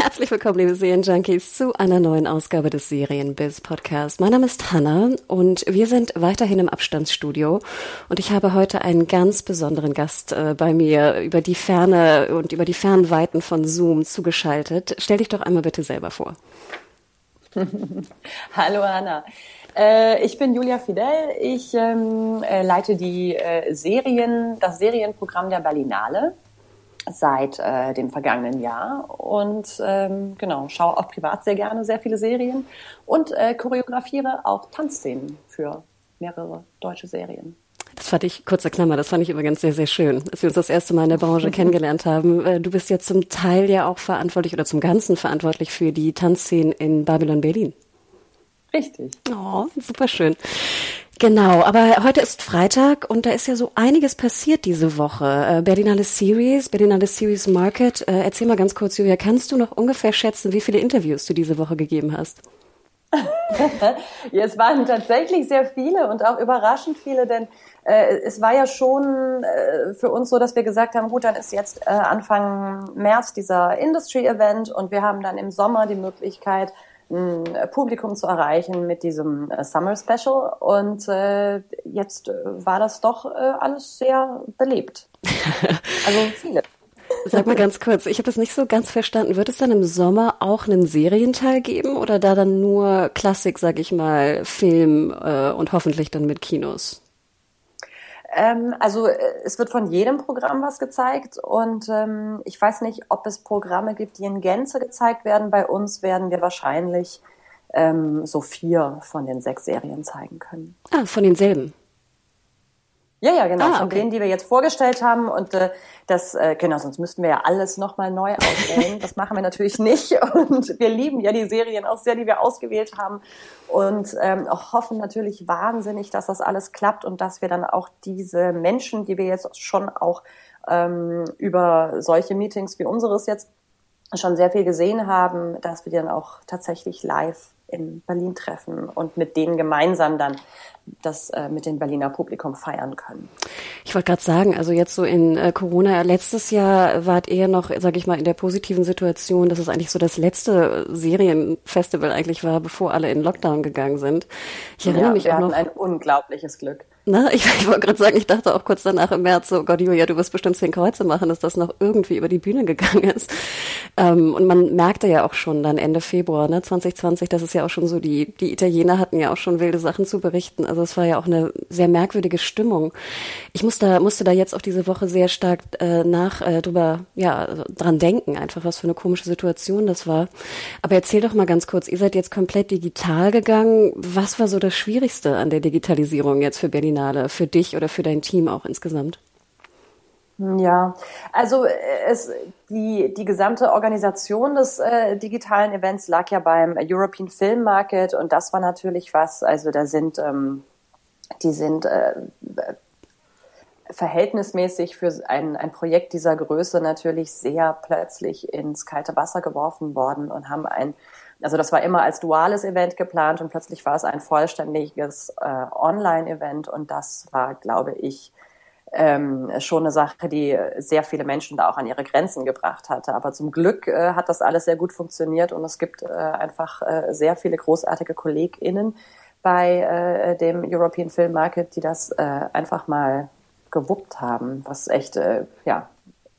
Herzlich willkommen, liebe Serienjunkies, zu einer neuen Ausgabe des Serienbiz Podcast. Mein Name ist Hanna und wir sind weiterhin im Abstandsstudio und ich habe heute einen ganz besonderen Gast äh, bei mir über die Ferne und über die Fernweiten von Zoom zugeschaltet. Stell dich doch einmal bitte selber vor. Hallo Hanna. Äh, ich bin Julia Fidel. Ich ähm, äh, leite die äh, Serien, das Serienprogramm der Berlinale seit äh, dem vergangenen Jahr und ähm, genau schaue auch privat sehr gerne sehr viele Serien und äh, choreografiere auch Tanzszenen für mehrere deutsche Serien. Das fand ich, kurzer Klammer, das fand ich übrigens sehr, sehr schön, dass wir uns das erste Mal in der Branche kennengelernt haben. Äh, du bist ja zum Teil ja auch verantwortlich oder zum Ganzen verantwortlich für die Tanzszenen in Babylon Berlin. Richtig. Oh, super schön. Genau, aber heute ist Freitag und da ist ja so einiges passiert diese Woche. Äh, Berlinale Series, Berlinale Series Market. Äh, erzähl mal ganz kurz, Julia, kannst du noch ungefähr schätzen, wie viele Interviews du diese Woche gegeben hast? ja, es waren tatsächlich sehr viele und auch überraschend viele, denn äh, es war ja schon äh, für uns so, dass wir gesagt haben, gut, dann ist jetzt äh, Anfang März dieser Industry-Event und wir haben dann im Sommer die Möglichkeit, Publikum zu erreichen mit diesem äh, Summer Special. Und äh, jetzt äh, war das doch äh, alles sehr belebt. Also viele. Sag mal ganz kurz, ich habe das nicht so ganz verstanden. Wird es dann im Sommer auch einen Serienteil geben oder da dann nur Klassik, sag ich mal, Film äh, und hoffentlich dann mit Kinos? Ähm, also äh, es wird von jedem Programm was gezeigt und ähm, ich weiß nicht, ob es Programme gibt, die in Gänze gezeigt werden. Bei uns werden wir wahrscheinlich ähm, so vier von den sechs Serien zeigen können. Ah, von denselben. Ja, ja, genau. Ah, okay. Von denen, die wir jetzt vorgestellt haben. Und äh, das, äh, genau, sonst müssten wir ja alles nochmal neu auswählen. das machen wir natürlich nicht. Und wir lieben ja die Serien auch sehr, die wir ausgewählt haben. Und ähm, hoffen natürlich wahnsinnig, dass das alles klappt und dass wir dann auch diese Menschen, die wir jetzt schon auch ähm, über solche Meetings wie unseres jetzt schon sehr viel gesehen haben, dass wir die dann auch tatsächlich live in Berlin treffen und mit denen gemeinsam dann das äh, mit dem Berliner Publikum feiern können. Ich wollte gerade sagen, also jetzt so in äh, Corona, letztes Jahr wart ihr noch, sage ich mal, in der positiven Situation, dass es eigentlich so das letzte Serienfestival eigentlich war, bevor alle in Lockdown gegangen sind. Ich erinnere ja, mich auch noch. ein unglaubliches Glück. Na, ich, ich wollte gerade sagen, ich dachte auch kurz danach im März so, Gott, Julia, du wirst bestimmt zehn Kreuze machen, dass das noch irgendwie über die Bühne gegangen ist. Ähm, und man merkte ja auch schon dann Ende Februar, ne, 2020, dass es ja auch schon so, die, die Italiener hatten ja auch schon wilde Sachen zu berichten. Also es war ja auch eine sehr merkwürdige Stimmung. Ich musste, musste da jetzt auch diese Woche sehr stark äh, nach äh, drüber, ja, dran denken, einfach was für eine komische Situation das war. Aber erzähl doch mal ganz kurz, ihr seid jetzt komplett digital gegangen. Was war so das Schwierigste an der Digitalisierung jetzt für Berlin? Finale für dich oder für dein Team auch insgesamt? Ja, also äh, es, die, die gesamte Organisation des äh, digitalen Events lag ja beim European Film Market und das war natürlich was, also da sind, ähm, die sind äh, verhältnismäßig für ein, ein Projekt dieser Größe natürlich sehr plötzlich ins kalte Wasser geworfen worden und haben ein also das war immer als duales Event geplant und plötzlich war es ein vollständiges äh, Online-Event und das war, glaube ich, ähm, schon eine Sache, die sehr viele Menschen da auch an ihre Grenzen gebracht hatte. Aber zum Glück äh, hat das alles sehr gut funktioniert und es gibt äh, einfach äh, sehr viele großartige KollegInnen bei äh, dem European Film Market, die das äh, einfach mal gewuppt haben, was echt äh, ja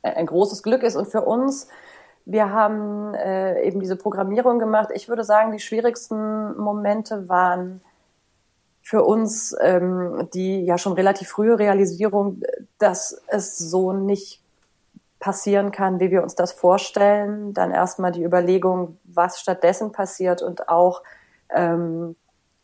ein großes Glück ist und für uns wir haben äh, eben diese Programmierung gemacht. Ich würde sagen, die schwierigsten Momente waren für uns ähm, die ja schon relativ frühe Realisierung, dass es so nicht passieren kann, wie wir uns das vorstellen. Dann erstmal die Überlegung, was stattdessen passiert und auch ähm,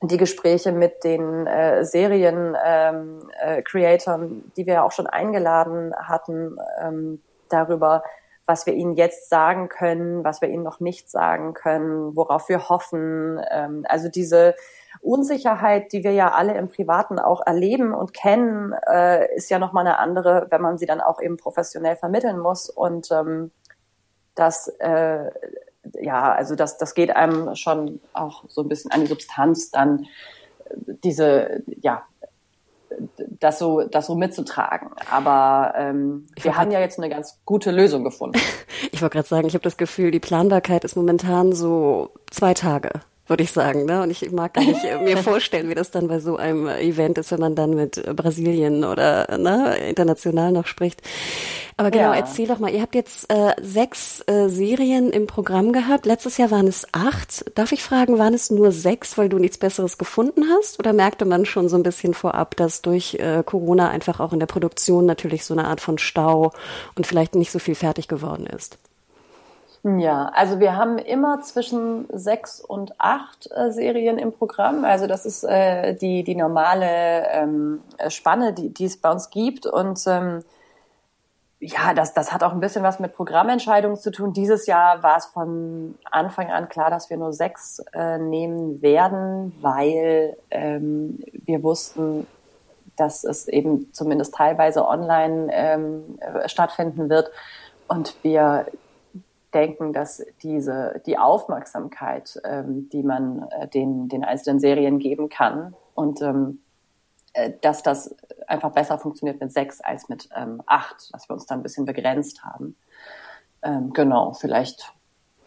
die Gespräche mit den äh, Serien-Creatoren, ähm, äh, die wir auch schon eingeladen hatten, ähm, darüber, was wir ihnen jetzt sagen können, was wir ihnen noch nicht sagen können, worauf wir hoffen. Ähm, also diese Unsicherheit, die wir ja alle im Privaten auch erleben und kennen, äh, ist ja nochmal eine andere, wenn man sie dann auch eben professionell vermitteln muss. Und ähm, das, äh, ja, also das, das geht einem schon auch so ein bisschen an die Substanz, dann diese, ja, das so, das so mitzutragen. Aber ähm, wir haben ja jetzt eine ganz gute Lösung gefunden. ich wollte gerade sagen, ich habe das Gefühl, die Planbarkeit ist momentan so zwei Tage würde ich sagen. Ne? Und ich mag gar nicht äh, mir vorstellen, wie das dann bei so einem Event ist, wenn man dann mit Brasilien oder ne, international noch spricht. Aber genau, ja. erzähl doch mal, ihr habt jetzt äh, sechs äh, Serien im Programm gehabt. Letztes Jahr waren es acht. Darf ich fragen, waren es nur sechs, weil du nichts Besseres gefunden hast? Oder merkte man schon so ein bisschen vorab, dass durch äh, Corona einfach auch in der Produktion natürlich so eine Art von Stau und vielleicht nicht so viel fertig geworden ist? Ja, also wir haben immer zwischen sechs und acht äh, Serien im Programm. Also das ist äh, die, die normale ähm, Spanne, die, die es bei uns gibt. Und ähm, ja, das, das hat auch ein bisschen was mit Programmentscheidungen zu tun. Dieses Jahr war es von Anfang an klar, dass wir nur sechs äh, nehmen werden, weil ähm, wir wussten, dass es eben zumindest teilweise online ähm, stattfinden wird und wir denken, dass diese, die Aufmerksamkeit, ähm, die man äh, den, den einzelnen Serien geben kann und ähm, äh, dass das einfach besser funktioniert mit sechs als mit ähm, acht, dass wir uns da ein bisschen begrenzt haben. Ähm, genau, vielleicht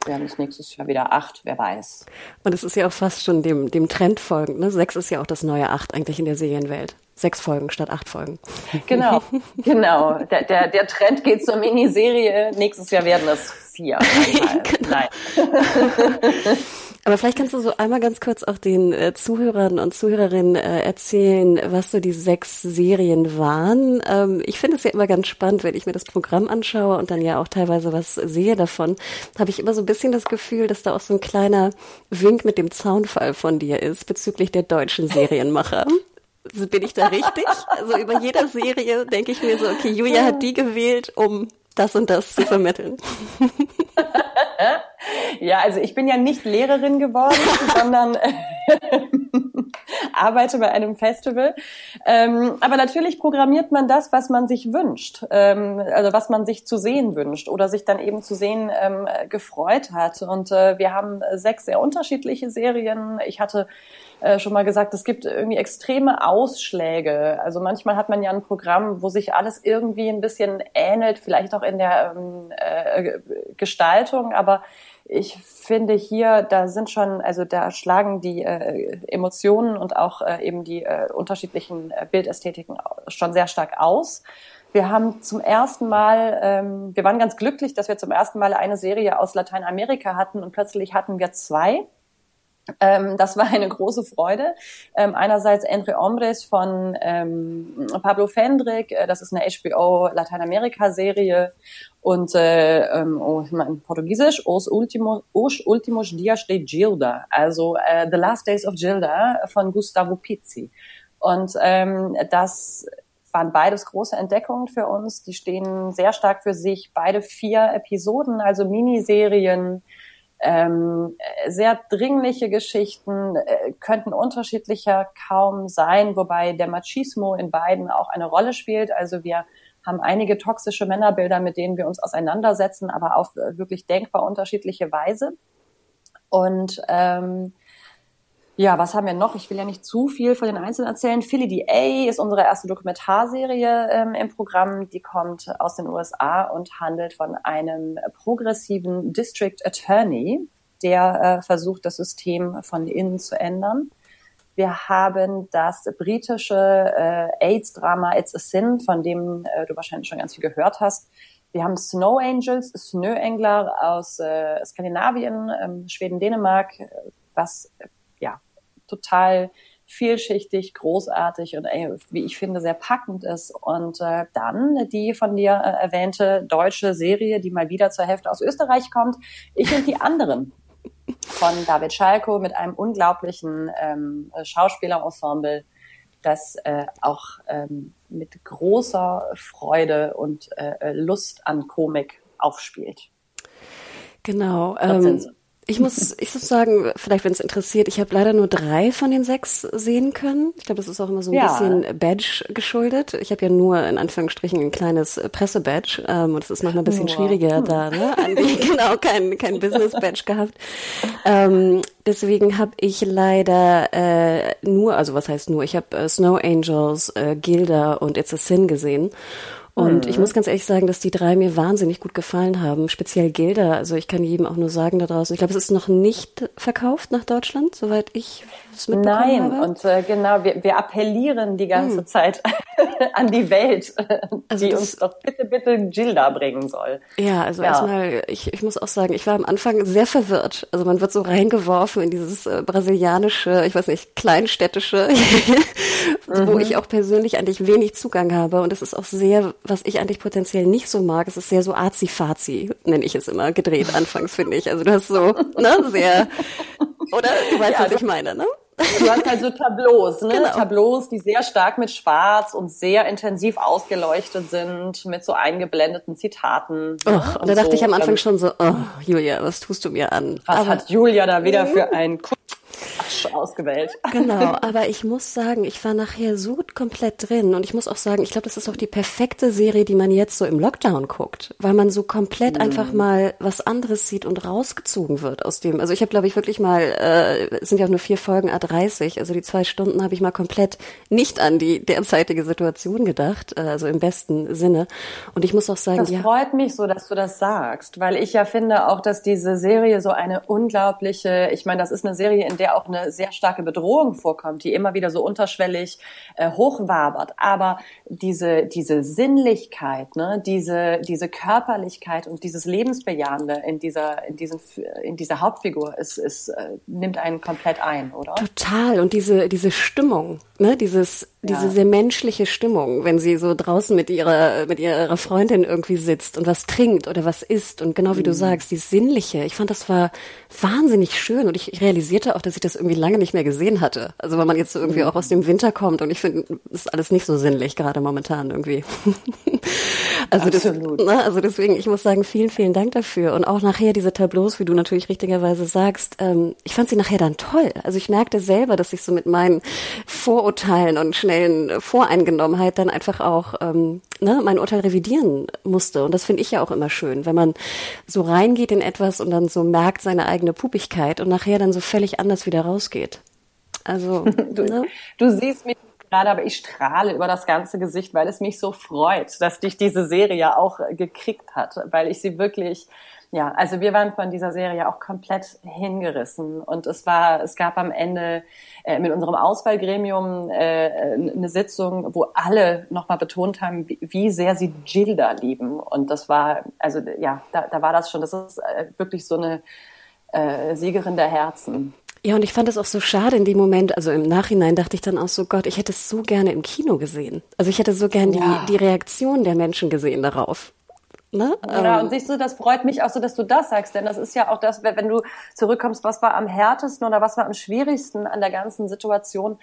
werden es nächstes Jahr wieder acht, wer weiß. Und es ist ja auch fast schon dem, dem Trend folgend. Ne? Sechs ist ja auch das neue Acht eigentlich in der Serienwelt. Sechs Folgen statt acht Folgen. Genau, genau. Der, der, der Trend geht zur Miniserie. Nächstes Jahr werden es vier. genau. Nein. Aber vielleicht kannst du so einmal ganz kurz auch den äh, Zuhörern und Zuhörerinnen äh, erzählen, was so die sechs Serien waren. Ähm, ich finde es ja immer ganz spannend, wenn ich mir das Programm anschaue und dann ja auch teilweise was sehe davon, habe ich immer so ein bisschen das Gefühl, dass da auch so ein kleiner Wink mit dem Zaunfall von dir ist bezüglich der deutschen Serienmacher. Bin ich da richtig? Also über jeder Serie denke ich mir so, okay, Julia hat die gewählt, um das und das zu vermitteln. ja, also ich bin ja nicht Lehrerin geworden, sondern äh, arbeite bei einem Festival. Ähm, aber natürlich programmiert man das, was man sich wünscht, ähm, also was man sich zu sehen wünscht oder sich dann eben zu sehen ähm, gefreut hat. Und äh, wir haben sechs sehr unterschiedliche Serien. Ich hatte äh, schon mal gesagt, es gibt irgendwie extreme Ausschläge. Also manchmal hat man ja ein Programm, wo sich alles irgendwie ein bisschen ähnelt, vielleicht auch in der ähm, äh, Gestaltung, aber ich finde hier, da sind schon, also da schlagen die äh, Emotionen und auch äh, eben die äh, unterschiedlichen äh, Bildästhetiken schon sehr stark aus. Wir haben zum ersten Mal, ähm, wir waren ganz glücklich, dass wir zum ersten Mal eine Serie aus Lateinamerika hatten und plötzlich hatten wir zwei. Ähm, das war eine große Freude. Ähm, einerseits Entre Hombres von ähm, Pablo Fendrick, äh, das ist eine HBO Lateinamerika-Serie und äh, ähm, oh, in Portugiesisch Os Últimos, Os Últimos Dias de Gilda, also äh, The Last Days of Gilda von Gustavo Pizzi. Und ähm, das waren beides große Entdeckungen für uns. Die stehen sehr stark für sich. Beide vier Episoden, also Miniserien, ähm, sehr dringliche Geschichten äh, könnten unterschiedlicher kaum sein, wobei der Machismo in beiden auch eine Rolle spielt. Also wir haben einige toxische Männerbilder, mit denen wir uns auseinandersetzen, aber auf wirklich denkbar unterschiedliche Weise. Und ähm, ja, was haben wir noch? Ich will ja nicht zu viel von den Einzelnen erzählen. Philly DA ist unsere erste Dokumentarserie ähm, im Programm. Die kommt aus den USA und handelt von einem progressiven District Attorney, der äh, versucht, das System von innen zu ändern. Wir haben das britische äh, AIDS-Drama It's a Sin, von dem äh, du wahrscheinlich schon ganz viel gehört hast. Wir haben Snow Angels, Snöengler aus äh, Skandinavien, ähm, Schweden, Dänemark, was ja total vielschichtig, großartig und wie ich finde sehr packend ist. Und äh, dann die von dir äh, erwähnte deutsche Serie, die mal wieder zur Hälfte aus Österreich kommt. Ich und die anderen. von David Schalko mit einem unglaublichen ähm, Schauspielerensemble, das äh, auch ähm, mit großer Freude und äh, Lust an Komik aufspielt. Genau. Ähm, ich muss, ich muss sagen, vielleicht wenn es interessiert, ich habe leider nur drei von den sechs sehen können. Ich glaube, das ist auch immer so ein ja. bisschen Badge geschuldet. Ich habe ja nur in Anführungsstrichen ein kleines Presse-Badge ähm, und es ist manchmal ein bisschen oh, schwieriger hm. da, ne? genau, kein, kein Business-Badge gehabt. Ähm, deswegen habe ich leider äh, nur, also was heißt nur, ich habe äh, Snow Angels, äh, Gilda und It's a Sin gesehen. Und mhm. ich muss ganz ehrlich sagen, dass die drei mir wahnsinnig gut gefallen haben. Speziell Gilda. Also ich kann jedem auch nur sagen da draußen. Ich glaube, es ist noch nicht verkauft nach Deutschland, soweit ich es mitbekommen Nein, habe. Nein, und äh, genau, wir, wir appellieren die ganze hm. Zeit an die Welt, also die uns doch bitte, bitte Gilda bringen soll. Ja, also ja. erstmal, ich, ich muss auch sagen, ich war am Anfang sehr verwirrt. Also man wird so reingeworfen in dieses äh, brasilianische, ich weiß nicht, kleinstädtische, mhm. wo ich auch persönlich eigentlich wenig Zugang habe. Und es ist auch sehr was ich eigentlich potenziell nicht so mag, es ist sehr so azi-fazi, nenne ich es immer, gedreht anfangs, finde ich. Also du hast so, ne, sehr, oder? Du weißt, ja, was ich meine, ne? Du hast halt so Tableaus, ne? Genau. Tableaus, die sehr stark mit Schwarz und sehr intensiv ausgeleuchtet sind, mit so eingeblendeten Zitaten. Ne? und, und da dachte so. ich am Anfang schon so, oh, Julia, was tust du mir an? Was Aber, hat Julia da wieder für ein ausgewählt. Genau, aber ich muss sagen, ich war nachher so komplett drin und ich muss auch sagen, ich glaube, das ist auch die perfekte Serie, die man jetzt so im Lockdown guckt, weil man so komplett mhm. einfach mal was anderes sieht und rausgezogen wird aus dem. Also ich habe, glaube ich, wirklich mal, äh, sind ja auch nur vier Folgen A30, also die zwei Stunden habe ich mal komplett nicht an die derzeitige Situation gedacht, äh, also im besten Sinne. Und ich muss auch sagen, das ja. freut mich so, dass du das sagst, weil ich ja finde auch, dass diese Serie so eine unglaubliche, ich meine, das ist eine Serie, in der auch eine sehr starke Bedrohung vorkommt, die immer wieder so unterschwellig äh, hochwabert. Aber diese, diese Sinnlichkeit, ne, diese, diese Körperlichkeit und dieses Lebensbejahende in dieser, in diesen, in dieser Hauptfigur ist, ist, äh, nimmt einen komplett ein, oder? Total. Und diese, diese Stimmung, ne, dieses, diese ja. sehr menschliche Stimmung, wenn sie so draußen mit ihrer, mit ihrer Freundin irgendwie sitzt und was trinkt oder was isst und genau wie mhm. du sagst, dieses Sinnliche. Ich fand, das war wahnsinnig schön und ich realisierte auch, dass ich das irgendwie lange nicht mehr gesehen hatte. Also weil man jetzt so irgendwie mhm. auch aus dem Winter kommt und ich finde, das ist alles nicht so sinnlich gerade momentan irgendwie. also, das, ne, also deswegen, ich muss sagen, vielen, vielen Dank dafür und auch nachher diese Tableaus, wie du natürlich richtigerweise sagst, ähm, ich fand sie nachher dann toll. Also ich merkte selber, dass ich so mit meinen Vorurteilen und schnellen Voreingenommenheit dann einfach auch ähm, ne, mein Urteil revidieren musste. Und das finde ich ja auch immer schön, wenn man so reingeht in etwas und dann so merkt seine eigene Pupigkeit und nachher dann so völlig anders wieder rausgeht. Also, du, ne? du siehst mich gerade, aber ich strahle über das ganze Gesicht, weil es mich so freut, dass dich diese Serie auch gekriegt hat, weil ich sie wirklich ja, also wir waren von dieser Serie auch komplett hingerissen und es war, es gab am Ende äh, mit unserem Auswahlgremium äh, eine Sitzung, wo alle nochmal betont haben, wie, wie, sehr sie Gilda lieben und das war, also ja, da, da war das schon, das ist äh, wirklich so eine äh, Siegerin der Herzen. Ja, und ich fand es auch so schade in dem Moment, also im Nachhinein dachte ich dann auch so, Gott, ich hätte es so gerne im Kino gesehen. Also ich hätte so gerne ja. die, die Reaktion der Menschen gesehen darauf. Ne? Ja, ähm, und siehst du, das freut mich auch so, dass du das sagst, denn das ist ja auch das, wenn du zurückkommst, was war am härtesten oder was war am schwierigsten an der ganzen Situation?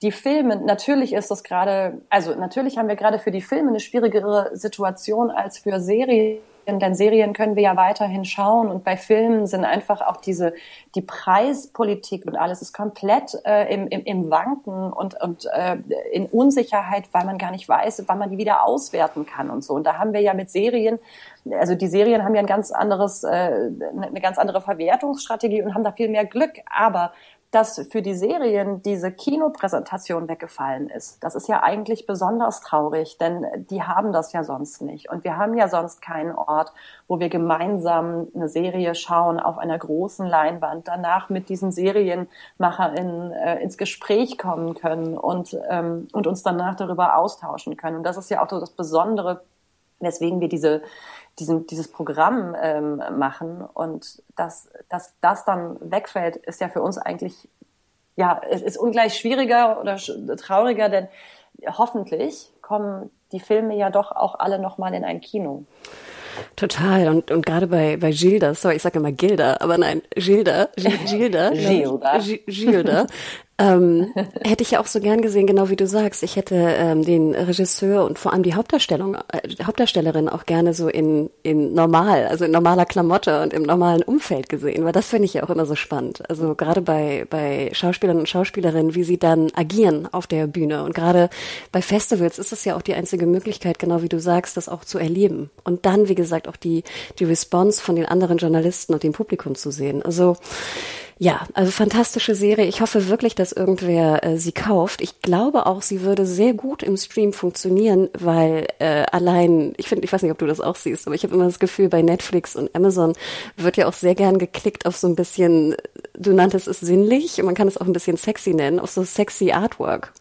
Die Filme, natürlich ist das gerade, also natürlich haben wir gerade für die Filme eine schwierigere Situation als für Serien denn Serien können wir ja weiterhin schauen und bei Filmen sind einfach auch diese die Preispolitik und alles ist komplett äh, im, im, im Wanken und und äh, in Unsicherheit, weil man gar nicht weiß, wann man die wieder auswerten kann und so. Und da haben wir ja mit Serien, also die Serien haben ja ein ganz anderes, äh, eine ganz andere Verwertungsstrategie und haben da viel mehr Glück. Aber dass für die Serien diese Kinopräsentation weggefallen ist. Das ist ja eigentlich besonders traurig, denn die haben das ja sonst nicht. Und wir haben ja sonst keinen Ort, wo wir gemeinsam eine Serie schauen auf einer großen Leinwand, danach mit diesen SerienmacherInnen äh, ins Gespräch kommen können und, ähm, und uns danach darüber austauschen können. Und das ist ja auch so das Besondere, weswegen wir diese diesen, dieses Programm ähm, machen und dass, dass das dann wegfällt, ist ja für uns eigentlich, ja, es ist ungleich schwieriger oder trauriger, denn hoffentlich kommen die Filme ja doch auch alle nochmal in ein Kino. Total. Und, und gerade bei, bei Gilda, sorry, ich sage immer Gilda, aber nein, Gilda, Gilda, Gilda, Gilda, ähm, hätte ich ja auch so gern gesehen, genau wie du sagst. Ich hätte ähm, den Regisseur und vor allem die Hauptdarstellung, äh, Hauptdarstellerin auch gerne so in, in normal, also in normaler Klamotte und im normalen Umfeld gesehen, weil das finde ich ja auch immer so spannend. Also gerade bei, bei Schauspielern und Schauspielerinnen, wie sie dann agieren auf der Bühne. Und gerade bei Festivals ist es ja auch die einzige Möglichkeit, genau wie du sagst, das auch zu erleben. Und dann, wie gesagt, auch die, die Response von den anderen Journalisten und dem Publikum zu sehen. Also ja, also fantastische Serie. Ich hoffe wirklich, dass irgendwer äh, sie kauft. Ich glaube auch, sie würde sehr gut im Stream funktionieren, weil äh, allein, ich finde, ich weiß nicht, ob du das auch siehst, aber ich habe immer das Gefühl, bei Netflix und Amazon wird ja auch sehr gern geklickt auf so ein bisschen, du nanntest es sinnlich, und man kann es auch ein bisschen sexy nennen, auf so sexy Artwork.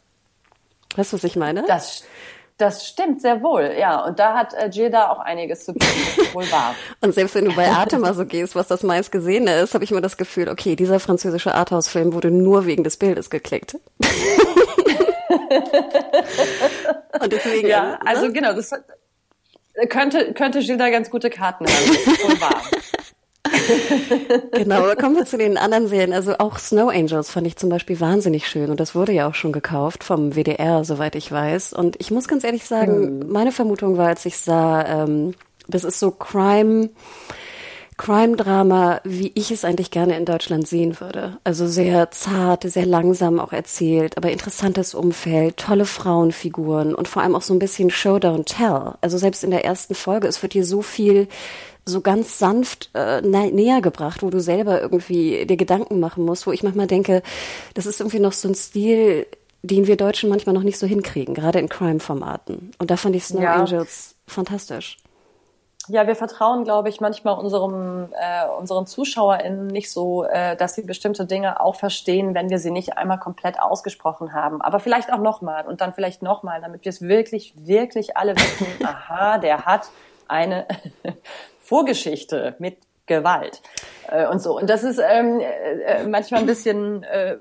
Weißt du, was ich meine? Das das stimmt sehr wohl, ja. Und da hat äh, Gilda auch einiges zu tun, das wohl wahr. Und selbst wenn du bei Artema so gehst, was das meistgesehene ist, habe ich immer das Gefühl, okay, dieser französische Arthouse-Film wurde nur wegen des Bildes geklickt. Und deswegen. Ja, ne? also genau, das könnte, könnte Gilda ganz gute Karten haben, das ist wohl wahr. genau, kommen wir zu den anderen Serien. Also auch Snow Angels fand ich zum Beispiel wahnsinnig schön und das wurde ja auch schon gekauft vom WDR, soweit ich weiß. Und ich muss ganz ehrlich sagen, hm. meine Vermutung war, als ich sah, ähm, das ist so Crime, Crime-Drama, wie ich es eigentlich gerne in Deutschland sehen würde. Also sehr zart, sehr langsam auch erzählt, aber interessantes Umfeld, tolle Frauenfiguren und vor allem auch so ein bisschen Show Don't Tell. Also selbst in der ersten Folge, es wird hier so viel so ganz sanft äh, näher gebracht, wo du selber irgendwie dir Gedanken machen musst, wo ich manchmal denke, das ist irgendwie noch so ein Stil, den wir Deutschen manchmal noch nicht so hinkriegen, gerade in Crime-Formaten. Und da fand ich Snow ja. Angels fantastisch. Ja, wir vertrauen, glaube ich, manchmal unserem, äh, unseren ZuschauerInnen nicht so, äh, dass sie bestimmte Dinge auch verstehen, wenn wir sie nicht einmal komplett ausgesprochen haben. Aber vielleicht auch nochmal und dann vielleicht nochmal, damit wir es wirklich, wirklich alle wissen, aha, der hat eine Vorgeschichte mit Gewalt äh, und so. Und das ist ähm, äh, manchmal ein bisschen, äh,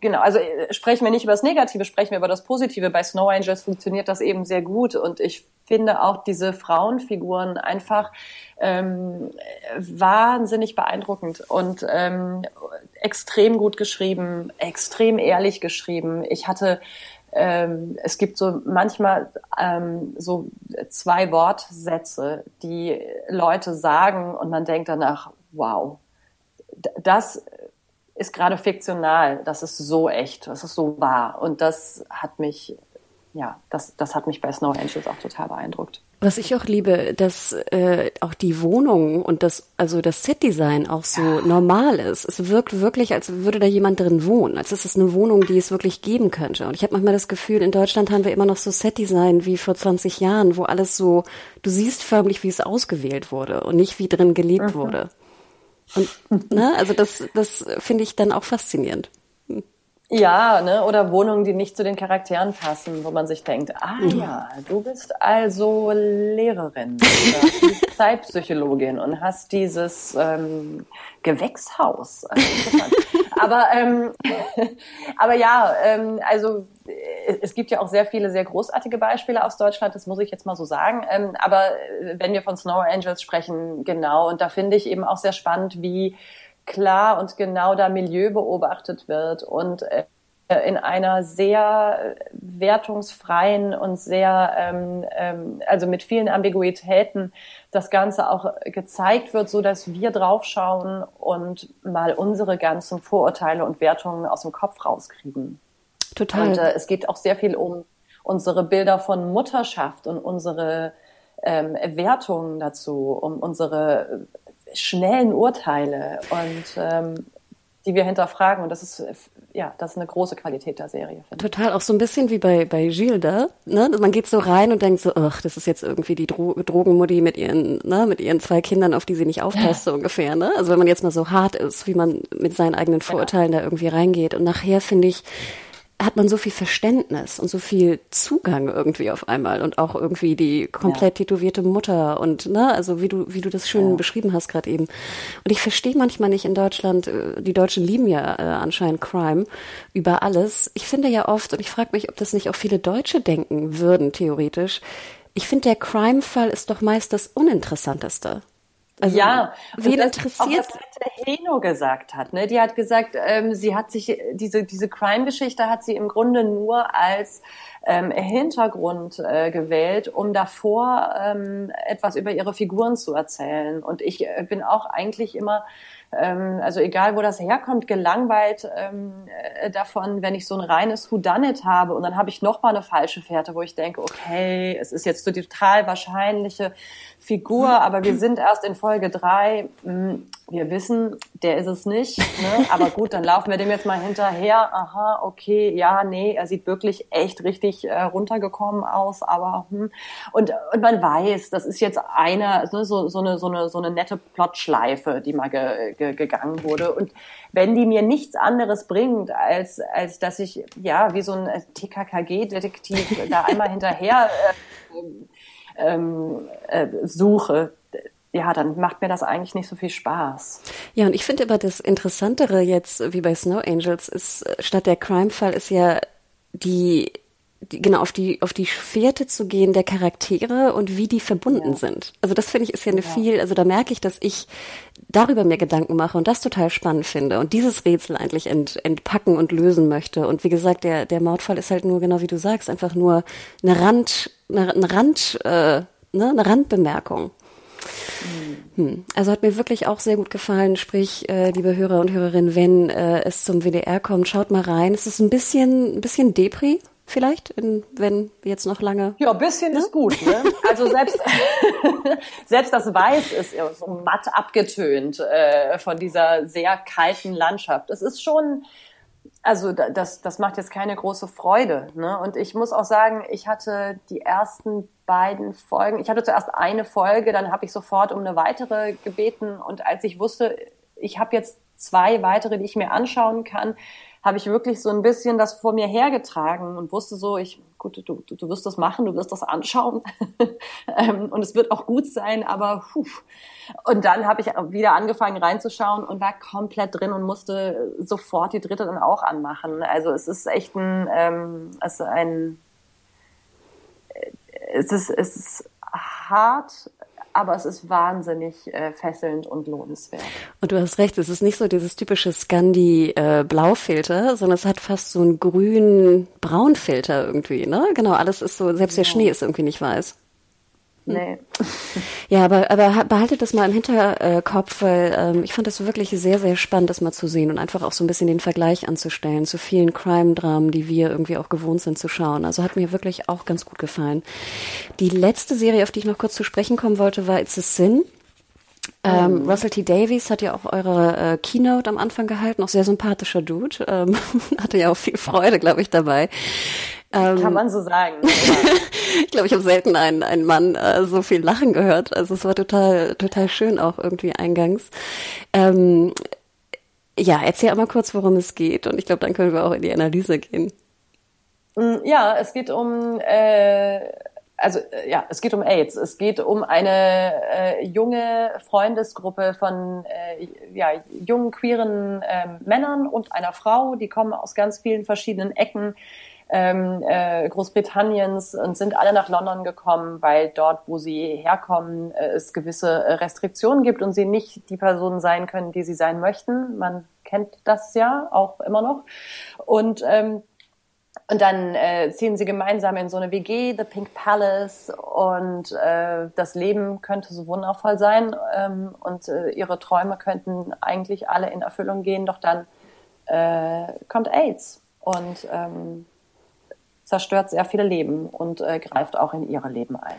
genau, also äh, sprechen wir nicht über das Negative, sprechen wir über das Positive. Bei Snow Angels funktioniert das eben sehr gut und ich finde auch diese Frauenfiguren einfach ähm, wahnsinnig beeindruckend und ähm, extrem gut geschrieben, extrem ehrlich geschrieben. Ich hatte ähm, es gibt so manchmal ähm, so zwei Wortsätze, die Leute sagen und man denkt danach, wow, das ist gerade fiktional, das ist so echt, das ist so wahr und das hat mich ja, das, das hat mich bei Snow Angels auch total beeindruckt. Was ich auch liebe, dass äh, auch die Wohnung und das, also das Setdesign auch so ja. normal ist. Es wirkt wirklich, als würde da jemand drin wohnen, als ist es eine Wohnung, die es wirklich geben könnte. Und ich habe manchmal das Gefühl, in Deutschland haben wir immer noch so Setdesign wie vor 20 Jahren, wo alles so, du siehst förmlich, wie es ausgewählt wurde und nicht wie drin gelebt mhm. wurde. Und ne, also das, das finde ich dann auch faszinierend. Ja, ne? oder Wohnungen, die nicht zu den Charakteren passen, wo man sich denkt, ah ja, du bist also Lehrerin oder Zeitpsychologin und hast dieses ähm, Gewächshaus. Also aber, ähm, aber ja, ähm, also es gibt ja auch sehr viele sehr großartige Beispiele aus Deutschland, das muss ich jetzt mal so sagen. Ähm, aber wenn wir von Snow Angels sprechen, genau, und da finde ich eben auch sehr spannend, wie klar und genau da Milieu beobachtet wird und äh, in einer sehr wertungsfreien und sehr, ähm, ähm, also mit vielen Ambiguitäten das Ganze auch gezeigt wird, so dass wir draufschauen und mal unsere ganzen Vorurteile und Wertungen aus dem Kopf rauskriegen. Total. Und äh, es geht auch sehr viel um unsere Bilder von Mutterschaft und unsere ähm, Wertungen dazu, um unsere schnellen Urteile und ähm, die wir hinterfragen. Und das ist ja, das ist eine große Qualität der Serie. Total, auch so ein bisschen wie bei bei Gilda. Ne? Man geht so rein und denkt so, ach, das ist jetzt irgendwie die Dro Drogenmutti mit ihren, ne, mit ihren zwei Kindern, auf die sie nicht aufpasst, so ungefähr. Ne? Also wenn man jetzt mal so hart ist, wie man mit seinen eigenen genau. Vorurteilen ja. da irgendwie reingeht. Und nachher finde ich, hat man so viel Verständnis und so viel Zugang irgendwie auf einmal und auch irgendwie die komplett ja. tätowierte Mutter und ne, also wie du wie du das schön ja. beschrieben hast gerade eben. Und ich verstehe manchmal nicht in Deutschland, äh, die Deutschen lieben ja äh, anscheinend Crime über alles. Ich finde ja oft und ich frage mich, ob das nicht auch viele Deutsche denken würden theoretisch ich finde, der Crime-Fall ist doch meist das Uninteressanteste. Also, ja, wen das, interessiert? Auch was Heno gesagt hat, ne? Die hat gesagt, ähm, sie hat sich diese diese Crime-Geschichte hat sie im Grunde nur als ähm, Hintergrund äh, gewählt, um davor ähm, etwas über ihre Figuren zu erzählen. Und ich äh, bin auch eigentlich immer ähm, also egal wo das herkommt, gelangweilt ähm, äh, davon, wenn ich so ein reines Whodunit habe und dann habe ich noch mal eine falsche Fährte, wo ich denke, okay, es ist jetzt so die total wahrscheinliche Figur, aber wir sind erst in Folge drei. Hm, wir wissen, der ist es nicht. Ne? Aber gut, dann laufen wir dem jetzt mal hinterher. Aha, okay, ja, nee, er sieht wirklich echt richtig äh, runtergekommen aus. Aber hm. und und man weiß, das ist jetzt eine ne, so so eine so eine so eine nette Plotschleife, die mal ge, ge, gegangen wurde. Und wenn die mir nichts anderes bringt, als als dass ich ja wie so ein TKKG-Detektiv da einmal hinterher äh, ähm, äh, suche, ja, dann macht mir das eigentlich nicht so viel Spaß. Ja, und ich finde aber das Interessantere jetzt, wie bei Snow Angels, ist, äh, statt der Crime-Fall ist ja die, die, genau, auf die, auf die Fährte zu gehen der Charaktere und wie die verbunden ja. sind. Also das finde ich ist ja eine ja. viel, also da merke ich, dass ich darüber mir Gedanken mache und das total spannend finde und dieses Rätsel eigentlich ent, entpacken und lösen möchte. Und wie gesagt, der, der Mordfall ist halt nur, genau wie du sagst, einfach nur eine Rand, eine, eine Rand, äh, ne, eine Randbemerkung. Hm. Also hat mir wirklich auch sehr gut gefallen. Sprich, äh, liebe Hörer und Hörerinnen, wenn äh, es zum WDR kommt, schaut mal rein. Es ist ein bisschen, ein bisschen Depri vielleicht, in, wenn jetzt noch lange. Ja, ein bisschen ne? ist gut. Ne? Also selbst selbst das Weiß ist so matt abgetönt äh, von dieser sehr kalten Landschaft. Es ist schon also das, das macht jetzt keine große Freude. Ne? Und ich muss auch sagen, ich hatte die ersten beiden Folgen, ich hatte zuerst eine Folge, dann habe ich sofort um eine weitere gebeten. Und als ich wusste, ich habe jetzt zwei weitere, die ich mir anschauen kann, habe ich wirklich so ein bisschen das vor mir hergetragen und wusste so, ich, gut, du, du, du wirst das machen, du wirst das anschauen ähm, und es wird auch gut sein, aber puh. Und dann habe ich wieder angefangen reinzuschauen und war komplett drin und musste sofort die dritte dann auch anmachen. Also es ist echt ein, ähm, es ist ein, es ist, es ist hart, aber es ist wahnsinnig äh, fesselnd und lohnenswert. Und du hast recht, es ist nicht so dieses typische Scandi-Blaufilter, äh, sondern es hat fast so einen grün-braun-Filter irgendwie, ne? Genau, alles ist so, selbst der Schnee ist irgendwie nicht weiß. Hm. Nee. Ja, aber, aber behaltet das mal im Hinterkopf, weil ähm, ich fand das wirklich sehr, sehr spannend, das mal zu sehen und einfach auch so ein bisschen den Vergleich anzustellen zu vielen Crime-Dramen, die wir irgendwie auch gewohnt sind zu schauen. Also hat mir wirklich auch ganz gut gefallen. Die letzte Serie, auf die ich noch kurz zu sprechen kommen wollte, war It's a Sin. Ähm, oh. Russell T. Davies hat ja auch eure äh, Keynote am Anfang gehalten, auch sehr sympathischer Dude, ähm, hatte ja auch viel Freude, glaube ich, dabei. Ähm, Kann man so sagen. ich glaube, ich habe selten einen, einen Mann äh, so viel lachen gehört. Also es war total, total schön auch irgendwie eingangs. Ähm, ja, erzähl einmal kurz, worum es geht und ich glaube, dann können wir auch in die Analyse gehen. Mm, ja, es geht um äh, also äh, ja, es geht um AIDS. Es geht um eine äh, junge Freundesgruppe von äh, ja, jungen queeren äh, Männern und einer Frau, die kommen aus ganz vielen verschiedenen Ecken ähm, äh, Großbritanniens und sind alle nach London gekommen, weil dort, wo sie herkommen, äh, es gewisse äh, Restriktionen gibt und sie nicht die Personen sein können, die sie sein möchten. Man kennt das ja auch immer noch. Und ähm, und dann äh, ziehen sie gemeinsam in so eine WG, The Pink Palace, und äh, das Leben könnte so wundervoll sein ähm, und äh, ihre Träume könnten eigentlich alle in Erfüllung gehen, doch dann äh, kommt AIDS und ähm, zerstört sehr viele Leben und äh, greift auch in ihre Leben ein.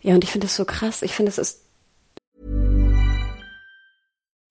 Ja, und ich finde es so krass. Ich finde, es ist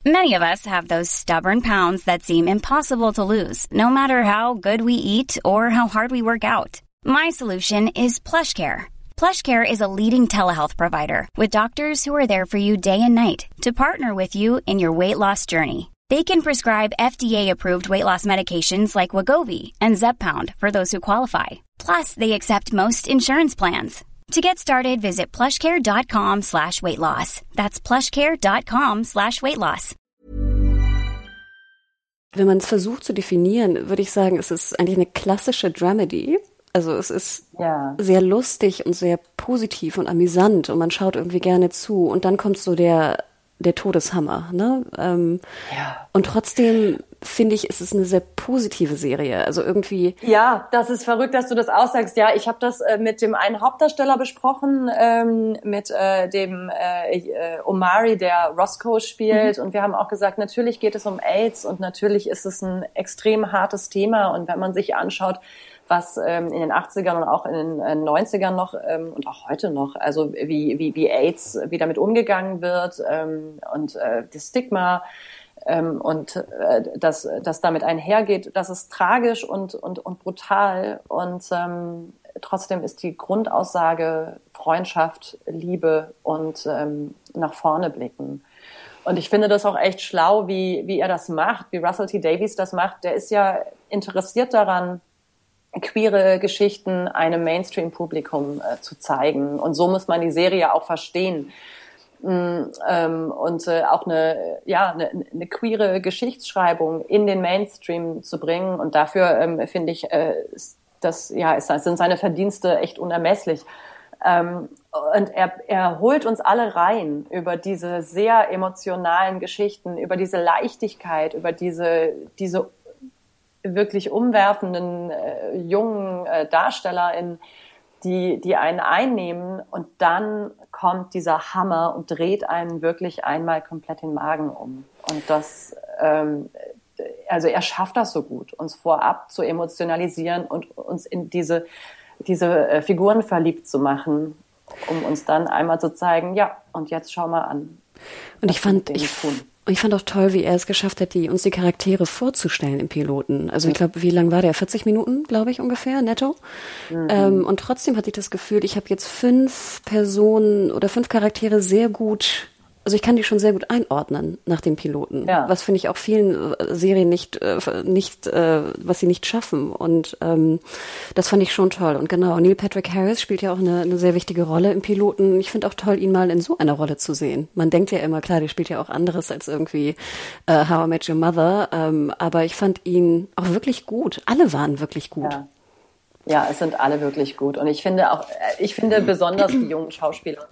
Many of us have those stubborn pounds that seem impossible to lose, no matter how good we eat or how hard we work out. My solution is PlushCare. PlushCare is a leading telehealth provider with doctors who are there for you day and night to partner with you in your weight loss journey. They can prescribe FDA-approved weight loss medications like Wagovi and Zepbound for those who qualify. Plus, they accept most insurance plans. To get started, visit plushcare.com slash weight loss. That's plushcare.com slash weight loss. Wenn man es versucht zu definieren, würde ich sagen, es ist eigentlich eine klassische Dramedy. Also es ist ja. sehr lustig und sehr positiv und amüsant und man schaut irgendwie gerne zu und dann kommt so der der Todeshammer. Ne? Ähm, ja. Und trotzdem finde ich, ist es eine sehr positive Serie. Also irgendwie. Ja, das ist verrückt, dass du das aussagst. Ja, ich habe das äh, mit dem einen Hauptdarsteller besprochen, ähm, mit äh, dem äh, äh, Omari, der Roscoe spielt. Mhm. Und wir haben auch gesagt, natürlich geht es um AIDS und natürlich ist es ein extrem hartes Thema. Und wenn man sich anschaut, was ähm, in den 80ern und auch in den äh, 90ern noch ähm, und auch heute noch, also wie, wie, wie AIDS, wie damit umgegangen wird ähm, und äh, das Stigma ähm, und äh, das, das damit einhergeht, das ist tragisch und, und, und brutal und ähm, trotzdem ist die Grundaussage Freundschaft, Liebe und ähm, nach vorne blicken. Und ich finde das auch echt schlau, wie, wie er das macht, wie Russell T. Davies das macht. Der ist ja interessiert daran, queere Geschichten einem Mainstream-Publikum äh, zu zeigen. Und so muss man die Serie auch verstehen. Mm, ähm, und äh, auch eine, ja, eine, eine queere Geschichtsschreibung in den Mainstream zu bringen. Und dafür ähm, finde ich, äh, das, ja, ist, sind seine Verdienste echt unermesslich. Ähm, und er, er holt uns alle rein über diese sehr emotionalen Geschichten, über diese Leichtigkeit, über diese, diese wirklich umwerfenden äh, jungen äh, in die, die einen einnehmen und dann kommt dieser Hammer und dreht einen wirklich einmal komplett den Magen um. Und das, ähm, also er schafft das so gut, uns vorab zu emotionalisieren und uns in diese, diese äh, Figuren verliebt zu machen, um uns dann einmal zu zeigen, ja, und jetzt schau mal an. Und ich fand, ich, tun. Und ich fand auch toll, wie er es geschafft hat, die, uns die Charaktere vorzustellen im Piloten. Also ich glaube, wie lang war der? 40 Minuten, glaube ich, ungefähr, netto. Mhm. Ähm, und trotzdem hatte ich das Gefühl, ich habe jetzt fünf Personen oder fünf Charaktere sehr gut also ich kann die schon sehr gut einordnen nach dem Piloten. Ja. Was finde ich auch vielen äh, Serien nicht, äh, nicht, äh, was sie nicht schaffen. Und ähm, das fand ich schon toll. Und genau, Neil Patrick Harris spielt ja auch eine, eine sehr wichtige Rolle im Piloten. Ich finde auch toll, ihn mal in so einer Rolle zu sehen. Man denkt ja immer, klar, der spielt ja auch anderes als irgendwie äh, How I Met Your Mother. Ähm, aber ich fand ihn auch wirklich gut. Alle waren wirklich gut. Ja. Ja, es sind alle wirklich gut. Und ich finde auch, ich finde besonders die jungen Schauspieler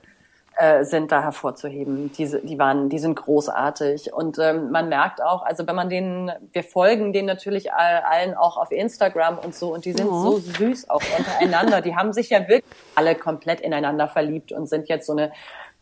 äh, sind da hervorzuheben. Diese, die waren, die sind großartig und ähm, man merkt auch, also wenn man denen, wir folgen denen natürlich allen auch auf Instagram und so und die sind oh. so süß auch untereinander. Die haben sich ja wirklich alle komplett ineinander verliebt und sind jetzt so eine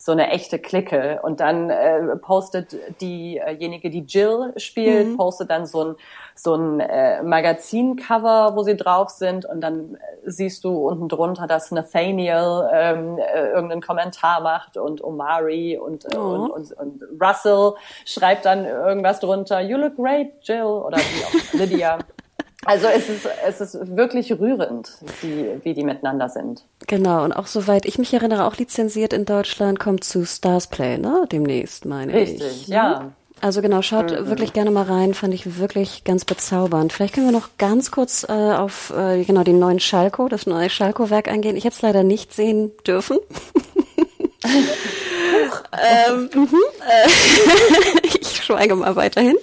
so eine echte Clique. Und dann äh, postet diejenige, die Jill spielt, mhm. postet dann so ein, so ein äh, Magazincover, wo sie drauf sind. Und dann äh, siehst du unten drunter, dass Nathaniel ähm, äh, irgendeinen Kommentar macht und Omari und, äh, oh. und, und, und Russell schreibt dann irgendwas drunter. You look great, Jill. Oder wie auch Lydia. Also es ist, es ist wirklich rührend, wie, wie die miteinander sind. Genau, und auch soweit ich mich erinnere, auch lizenziert in Deutschland, kommt zu Stars Play, ne? Demnächst, meine Richtig, ich. Richtig, ja. Also genau, schaut mhm. wirklich gerne mal rein, fand ich wirklich ganz bezaubernd. Vielleicht können wir noch ganz kurz äh, auf äh, genau den neuen Schalko, das neue Schalko-Werk eingehen. Ich habe es leider nicht sehen dürfen. ähm, mhm, äh, ich schweige mal weiterhin.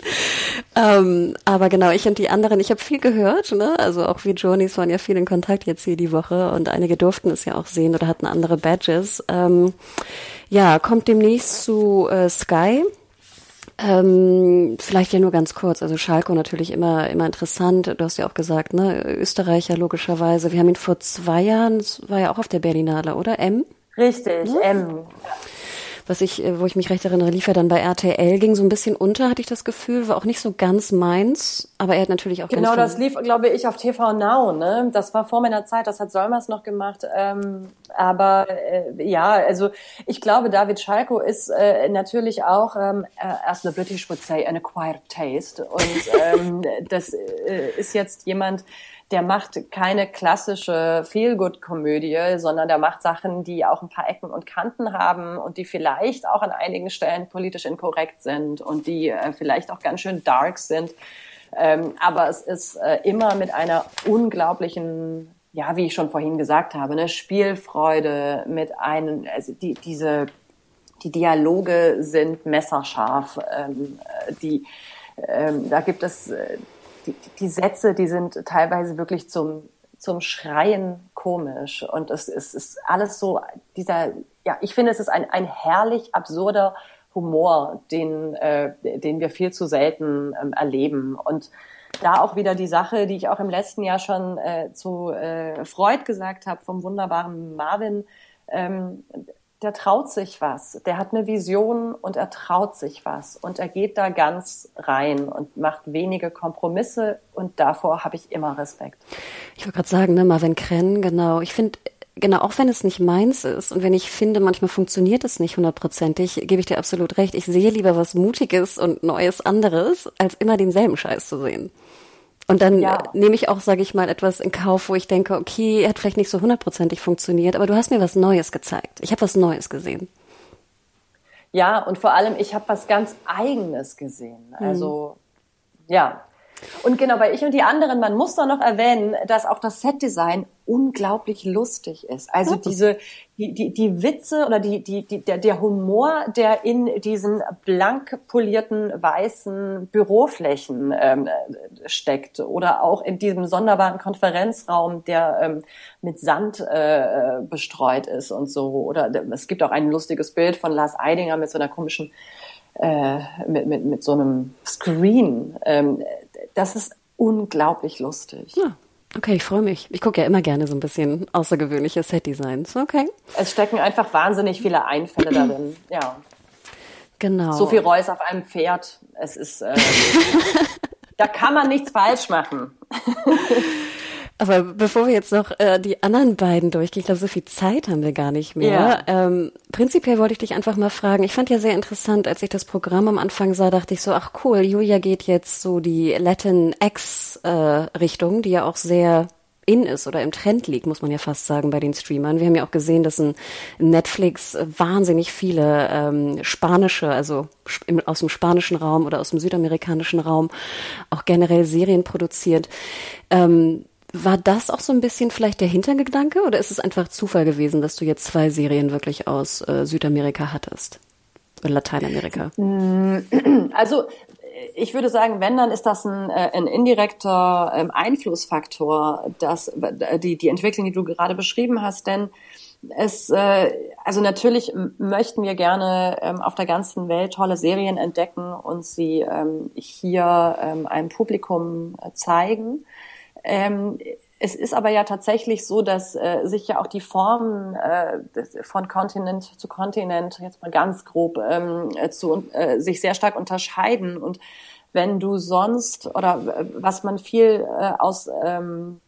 Ähm, aber genau, ich und die anderen, ich habe viel gehört, ne? Also auch wie Jonis waren ja viel in Kontakt jetzt hier die Woche und einige durften es ja auch sehen oder hatten andere Badges. Ähm, ja, kommt demnächst zu äh, Sky. Ähm, vielleicht ja nur ganz kurz. Also Schalko natürlich immer, immer interessant. Du hast ja auch gesagt, ne, Österreicher logischerweise. Wir haben ihn vor zwei Jahren, das war ja auch auf der Berlinale, oder? M? Richtig, ja? M was ich, äh, wo ich mich recht erinnere, lief er dann bei RTL, ging so ein bisschen unter, hatte ich das Gefühl, war auch nicht so ganz meins, aber er hat natürlich auch Genau, das lief, glaube ich, auf TV Now, ne? Das war vor meiner Zeit, das hat Solmers noch gemacht. Ähm, aber äh, ja, also ich glaube, David Schalko ist äh, natürlich auch, ähm, as the British would say, an acquired taste. Und ähm, das äh, ist jetzt jemand, der macht keine klassische Feelgood-Komödie, sondern der macht Sachen, die auch ein paar Ecken und Kanten haben und die vielleicht auch an einigen Stellen politisch inkorrekt sind und die äh, vielleicht auch ganz schön dark sind. Ähm, aber es ist äh, immer mit einer unglaublichen, ja, wie ich schon vorhin gesagt habe, eine Spielfreude mit einem, also die, diese, die Dialoge sind messerscharf, ähm, äh, die, ähm, da gibt es, äh, die, die Sätze, die sind teilweise wirklich zum zum Schreien komisch. Und es, es ist alles so, dieser, ja, ich finde, es ist ein, ein herrlich absurder Humor, den, äh, den wir viel zu selten ähm, erleben. Und da auch wieder die Sache, die ich auch im letzten Jahr schon äh, zu äh, Freud gesagt habe, vom wunderbaren Marvin, ähm, der traut sich was, der hat eine Vision und er traut sich was und er geht da ganz rein und macht wenige Kompromisse und davor habe ich immer Respekt. Ich wollte gerade sagen, ne, Marvin Krenn, genau. Ich finde, genau, auch wenn es nicht meins ist und wenn ich finde, manchmal funktioniert es nicht hundertprozentig, gebe ich dir absolut recht. Ich sehe lieber was Mutiges und Neues anderes, als immer denselben Scheiß zu sehen. Und dann ja. nehme ich auch, sage ich mal, etwas in Kauf, wo ich denke, okay, hat vielleicht nicht so hundertprozentig funktioniert, aber du hast mir was Neues gezeigt. Ich habe was Neues gesehen. Ja, und vor allem, ich habe was ganz Eigenes gesehen. Also, mhm. ja, und genau, bei Ich und die anderen, man muss da noch erwähnen, dass auch das Setdesign unglaublich lustig ist. Also diese, die, die, die Witze oder die, die, die, der, der Humor, der in diesen blank polierten weißen Büroflächen ähm, steckt oder auch in diesem sonderbaren Konferenzraum, der ähm, mit Sand äh, bestreut ist und so. Oder es gibt auch ein lustiges Bild von Lars Eidinger mit so einer komischen äh, mit, mit, mit so einem Screen. Ähm, das ist unglaublich lustig. Ja. Okay, ich freue mich. Ich gucke ja immer gerne so ein bisschen außergewöhnliche Set-Designs. Okay. Es stecken einfach wahnsinnig viele Einfälle darin. Ja. Genau. Sophie Reuss auf einem Pferd. Es ist, äh, da kann man nichts falsch machen. Aber bevor wir jetzt noch äh, die anderen beiden durchgehen, ich glaube, so viel Zeit haben wir gar nicht mehr. Ja. Ähm, prinzipiell wollte ich dich einfach mal fragen. Ich fand ja sehr interessant, als ich das Programm am Anfang sah, dachte ich so, ach cool, Julia geht jetzt so die Latin X-Richtung, äh, die ja auch sehr in ist oder im Trend liegt, muss man ja fast sagen, bei den Streamern. Wir haben ja auch gesehen, dass in Netflix wahnsinnig viele ähm, spanische, also aus dem spanischen Raum oder aus dem südamerikanischen Raum auch generell Serien produziert. Ähm, war das auch so ein bisschen vielleicht der Hintergedanke oder ist es einfach Zufall gewesen, dass du jetzt zwei Serien wirklich aus äh, Südamerika hattest? Oder Lateinamerika? Also ich würde sagen, wenn, dann ist das ein, äh, ein indirekter ähm, Einflussfaktor, dass äh, die, die Entwicklung, die du gerade beschrieben hast, denn es, äh, also natürlich möchten wir gerne ähm, auf der ganzen Welt tolle Serien entdecken und sie ähm, hier einem Publikum äh, zeigen. Ähm, es ist aber ja tatsächlich so, dass äh, sich ja auch die Formen äh, von Kontinent zu Kontinent, jetzt mal ganz grob, ähm, zu, äh, sich sehr stark unterscheiden. Und wenn du sonst, oder was man viel äh, aus ähm,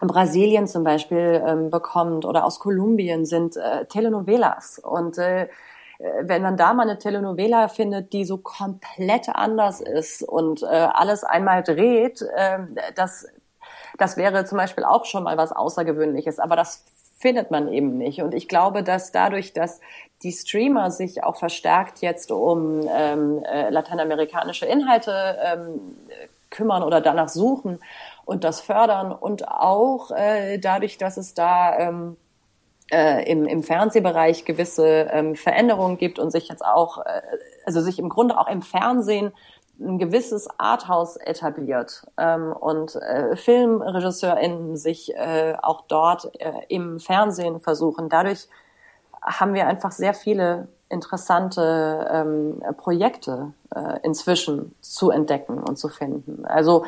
Brasilien zum Beispiel ähm, bekommt oder aus Kolumbien, sind äh, Telenovelas. Und äh, wenn man da mal eine Telenovela findet, die so komplett anders ist und äh, alles einmal dreht, äh, das das wäre zum Beispiel auch schon mal was Außergewöhnliches, aber das findet man eben nicht. Und ich glaube, dass dadurch, dass die Streamer sich auch verstärkt jetzt um ähm, äh, lateinamerikanische Inhalte ähm, kümmern oder danach suchen und das fördern und auch äh, dadurch, dass es da ähm, äh, im, im Fernsehbereich gewisse ähm, Veränderungen gibt und sich jetzt auch, äh, also sich im Grunde auch im Fernsehen ein gewisses Arthouse etabliert ähm, und äh, FilmregisseurInnen sich äh, auch dort äh, im Fernsehen versuchen. Dadurch haben wir einfach sehr viele interessante ähm, Projekte äh, inzwischen zu entdecken und zu finden. Also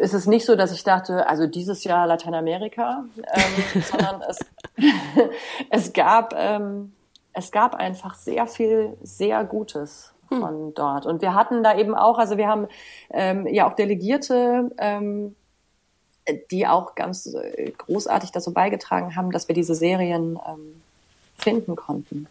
ist es nicht so, dass ich dachte, also dieses Jahr Lateinamerika, ähm, sondern es, es gab ähm, es gab einfach sehr viel sehr Gutes. Von dort. Und wir hatten da eben auch, also wir haben ähm, ja auch Delegierte, ähm, die auch ganz äh, großartig dazu beigetragen haben, dass wir diese Serien ähm, finden konnten.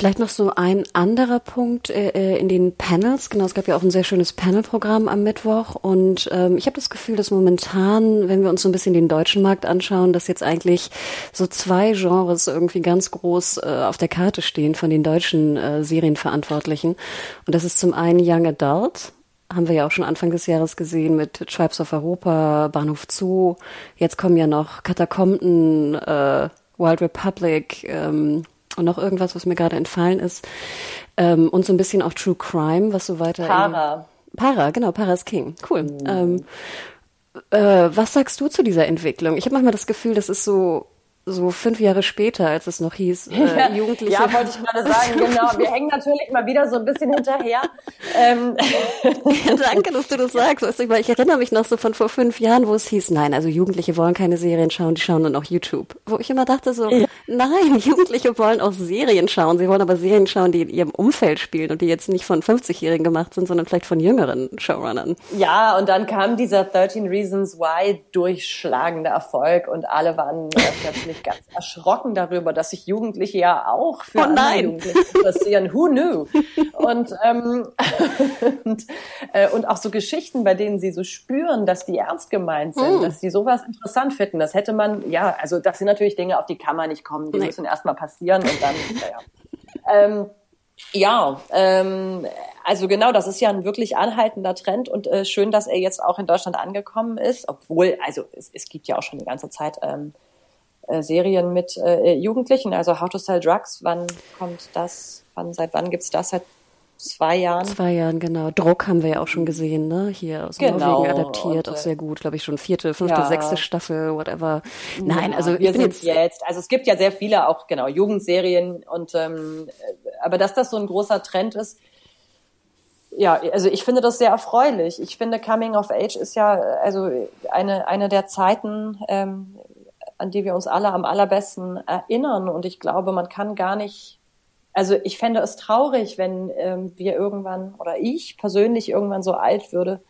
Vielleicht noch so ein anderer Punkt äh, äh, in den Panels. Genau, es gab ja auch ein sehr schönes Panelprogramm am Mittwoch und ähm, ich habe das Gefühl, dass momentan, wenn wir uns so ein bisschen den deutschen Markt anschauen, dass jetzt eigentlich so zwei Genres irgendwie ganz groß äh, auf der Karte stehen von den deutschen äh, Serienverantwortlichen. Und das ist zum einen Young Adult, haben wir ja auch schon Anfang des Jahres gesehen mit Tribes of Europa, Bahnhof Zoo. Jetzt kommen ja noch Katakomben, äh, Wild Republic. Ähm, und noch irgendwas, was mir gerade entfallen ist. Ähm, und so ein bisschen auch True Crime, was so weiter. Para. Para, genau, Para ist King. Cool. Mhm. Ähm, Äh, was sagst du zu dieser Entwicklung? Ich habe manchmal das Gefühl, das ist so so fünf Jahre später, als es noch hieß, äh, Jugendliche. Ja, wollte ich gerade sagen, genau. Wir hängen natürlich mal wieder so ein bisschen hinterher. Ähm. Danke, dass du das sagst. Weißt du, ich erinnere mich noch so von vor fünf Jahren, wo es hieß, nein, also Jugendliche wollen keine Serien schauen, die schauen dann auch YouTube. Wo ich immer dachte so, ja. nein, Jugendliche wollen auch Serien schauen. Sie wollen aber Serien schauen, die in ihrem Umfeld spielen und die jetzt nicht von 50-Jährigen gemacht sind, sondern vielleicht von jüngeren Showrunnern. Ja, und dann kam dieser 13 Reasons Why durchschlagende Erfolg und alle waren plötzlich ganz erschrocken darüber, dass sich Jugendliche ja auch für oh andere Jugendliche interessieren. Who knew? Und, ähm, und, äh, und auch so Geschichten, bei denen sie so spüren, dass die ernst gemeint sind, mm. dass sie sowas interessant finden. Das hätte man, ja, also das sind natürlich Dinge, auf die kann man nicht kommen. Die nee. müssen erstmal passieren und dann, naja. Ähm, ja, ähm, also genau, das ist ja ein wirklich anhaltender Trend und äh, schön, dass er jetzt auch in Deutschland angekommen ist, obwohl, also es, es gibt ja auch schon die ganze Zeit ähm, äh, Serien mit äh, Jugendlichen, also How to Sell Drugs. Wann kommt das? Wann, seit wann gibt's das? Seit zwei Jahren? Zwei Jahren, genau. Druck haben wir ja auch schon gesehen, ne? Hier aus genau. Norwegen adaptiert, und, auch sehr gut, glaube ich, schon vierte, fünfte, ja. sechste Staffel, whatever. Nein, ja, also wir sind jetzt, jetzt, also es gibt ja sehr viele auch, genau, Jugendserien und ähm, aber dass das so ein großer Trend ist, ja, also ich finde das sehr erfreulich. Ich finde Coming of Age ist ja also eine eine der Zeiten, ähm, an die wir uns alle am allerbesten erinnern. Und ich glaube, man kann gar nicht, also ich fände es traurig, wenn ähm, wir irgendwann oder ich persönlich irgendwann so alt würde,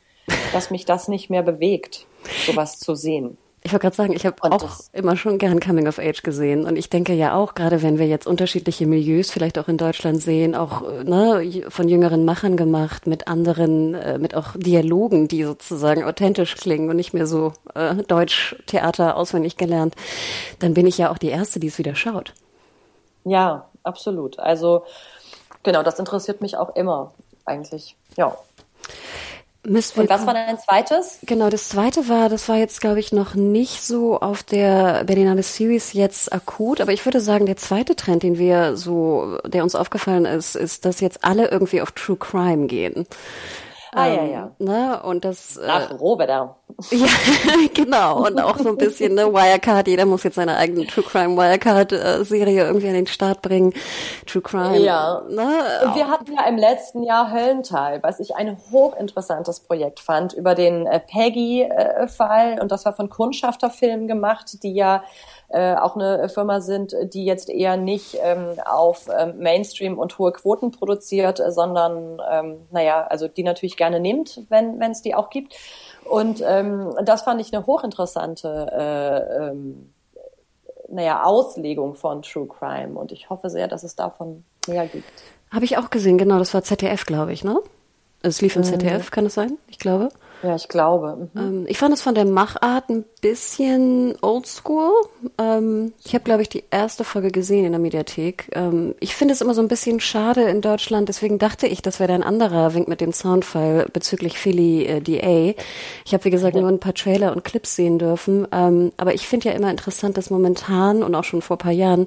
dass mich das nicht mehr bewegt, sowas zu sehen. Ich wollte gerade sagen, ich habe auch immer schon gern Coming of Age gesehen und ich denke ja auch, gerade wenn wir jetzt unterschiedliche Milieus vielleicht auch in Deutschland sehen, auch ne, von jüngeren Machern gemacht, mit anderen, äh, mit auch Dialogen, die sozusagen authentisch klingen und nicht mehr so äh, Deutsch-Theater auswendig gelernt, dann bin ich ja auch die Erste, die es wieder schaut. Ja, absolut. Also genau, das interessiert mich auch immer eigentlich. Ja. Müssen Und was war dein zweites? Genau, das zweite war, das war jetzt, glaube ich, noch nicht so auf der Berlinale Series jetzt akut, aber ich würde sagen, der zweite Trend, den wir so, der uns aufgefallen ist, ist, dass jetzt alle irgendwie auf True Crime gehen. Ah, ähm, ja, ja. Ne? Und das. Nach äh, Roboter. Ja, genau. Und auch so ein bisschen, ne, Wirecard, jeder muss jetzt seine eigene True Crime Wirecard-Serie irgendwie an den Start bringen. True Crime. Ja. Ne? Und wir hatten ja im letzten Jahr Höllental, was ich ein hochinteressantes Projekt fand, über den äh, Peggy-Fall. Und das war von Kundschafter Film gemacht, die ja äh, auch eine Firma sind, die jetzt eher nicht ähm, auf ähm, Mainstream und hohe Quoten produziert, äh, sondern, ähm, naja, also die natürlich gerne nimmt, wenn es die auch gibt. Und ähm, das fand ich eine hochinteressante äh, ähm, naja, Auslegung von True Crime. Und ich hoffe sehr, dass es davon mehr gibt. Habe ich auch gesehen, genau, das war ZDF, glaube ich, ne? Es lief im mhm. ZDF, kann es sein? Ich glaube. Ja, ich glaube. Mhm. Ähm, ich fand es von der Machart ein bisschen oldschool. Ähm, ich habe, glaube ich, die erste Folge gesehen in der Mediathek. Ähm, ich finde es immer so ein bisschen schade in Deutschland, deswegen dachte ich, das wäre ein anderer Wink mit dem Soundfall bezüglich Philly äh, DA. Ich habe, wie gesagt, ja. nur ein paar Trailer und Clips sehen dürfen. Ähm, aber ich finde ja immer interessant, dass momentan und auch schon vor paar Jahren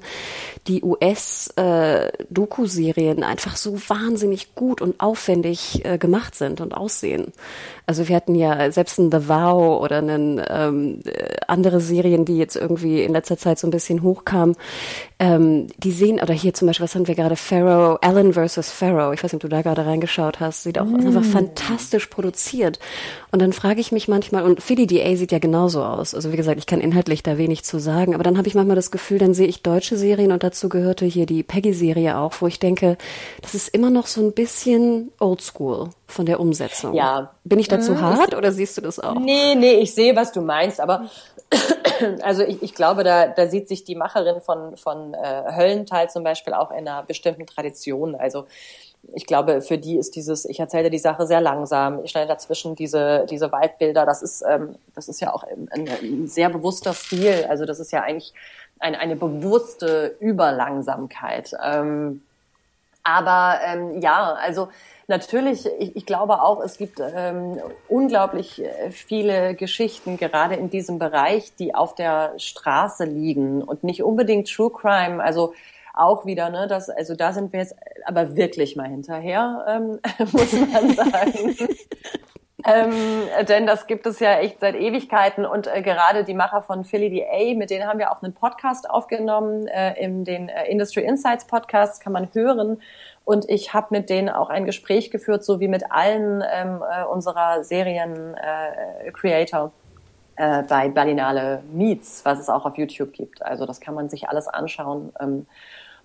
die US-Doku-Serien äh, einfach so wahnsinnig gut und aufwendig äh, gemacht sind und aussehen. Also wir hatten ja selbst ein The Vow oder einen, ähm, äh, andere Serien, die jetzt irgendwie in letzter Zeit so ein bisschen hochkamen, ähm, die sehen, oder hier zum Beispiel, was haben wir gerade, Pharaoh, Allen versus Pharaoh, ich weiß nicht, ob du da gerade reingeschaut hast, sieht auch mm. einfach fantastisch produziert. Und dann frage ich mich manchmal, und Philly DA sieht ja genauso aus, also wie gesagt, ich kann inhaltlich da wenig zu sagen, aber dann habe ich manchmal das Gefühl, dann sehe ich deutsche Serien und dazu gehörte hier die Peggy-Serie auch, wo ich denke, das ist immer noch so ein bisschen oldschool von der Umsetzung. Ja. Bin ich dazu mhm. hart oder siehst du das auch? Nee, nee, ich sehe, was du meinst, aber also ich, ich glaube, da, da sieht sich die Macherin von, von äh, Höllental zum Beispiel auch in einer bestimmten Tradition. Also ich glaube, für die ist dieses, ich erzähle die Sache sehr langsam, ich schneide dazwischen diese, diese Waldbilder, das ist, ähm, das ist ja auch ein, ein sehr bewusster Stil. Also das ist ja eigentlich ein, eine bewusste Überlangsamkeit. Ähm, aber ähm, ja, also natürlich, ich, ich glaube auch, es gibt ähm, unglaublich äh, viele Geschichten, gerade in diesem Bereich, die auf der Straße liegen und nicht unbedingt True Crime. Also auch wieder, ne, das, also da sind wir jetzt aber wirklich mal hinterher, ähm, muss man sagen. ähm, denn das gibt es ja echt seit Ewigkeiten und äh, gerade die Macher von Philly DA, mit denen haben wir auch einen Podcast aufgenommen, äh, in den äh, Industry Insights Podcast kann man hören und ich habe mit denen auch ein Gespräch geführt, so wie mit allen ähm, äh, unserer Serien-Creator äh, äh, bei Berlinale Meets, was es auch auf YouTube gibt. Also das kann man sich alles anschauen. Ähm,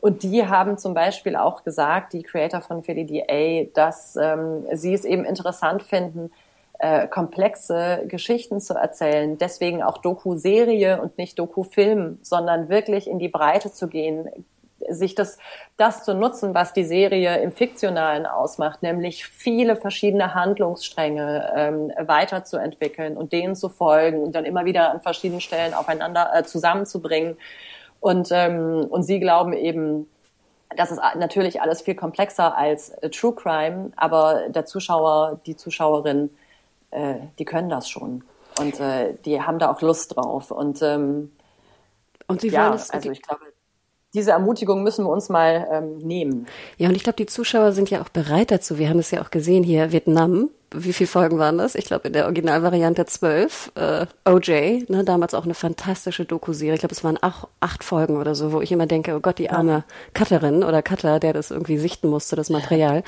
und die haben zum Beispiel auch gesagt, die Creator von Philly DA, dass ähm, sie es eben interessant finden, äh, komplexe Geschichten zu erzählen. Deswegen auch Doku-Serie und nicht Doku-Film, sondern wirklich in die Breite zu gehen, sich das, das zu nutzen, was die Serie im Fiktionalen ausmacht, nämlich viele verschiedene Handlungsstränge ähm, weiterzuentwickeln und denen zu folgen und dann immer wieder an verschiedenen Stellen aufeinander äh, zusammenzubringen. Und, ähm, und sie glauben eben, das ist natürlich alles viel komplexer als äh, True Crime, aber der Zuschauer, die Zuschauerin, äh, die können das schon. Und äh, die haben da auch Lust drauf. Und, ähm, und sie wollen ja, es, also ich glaube, diese Ermutigung müssen wir uns mal ähm, nehmen. Ja, und ich glaube, die Zuschauer sind ja auch bereit dazu. Wir haben es ja auch gesehen hier, Vietnam. Wie viele Folgen waren das? Ich glaube, in der Originalvariante zwölf. Äh, OJ, ne, damals auch eine fantastische Doku-Serie. Ich glaube, es waren auch acht Folgen oder so, wo ich immer denke, oh Gott, die arme Cutterin oder Cutter, der das irgendwie sichten musste, das Material.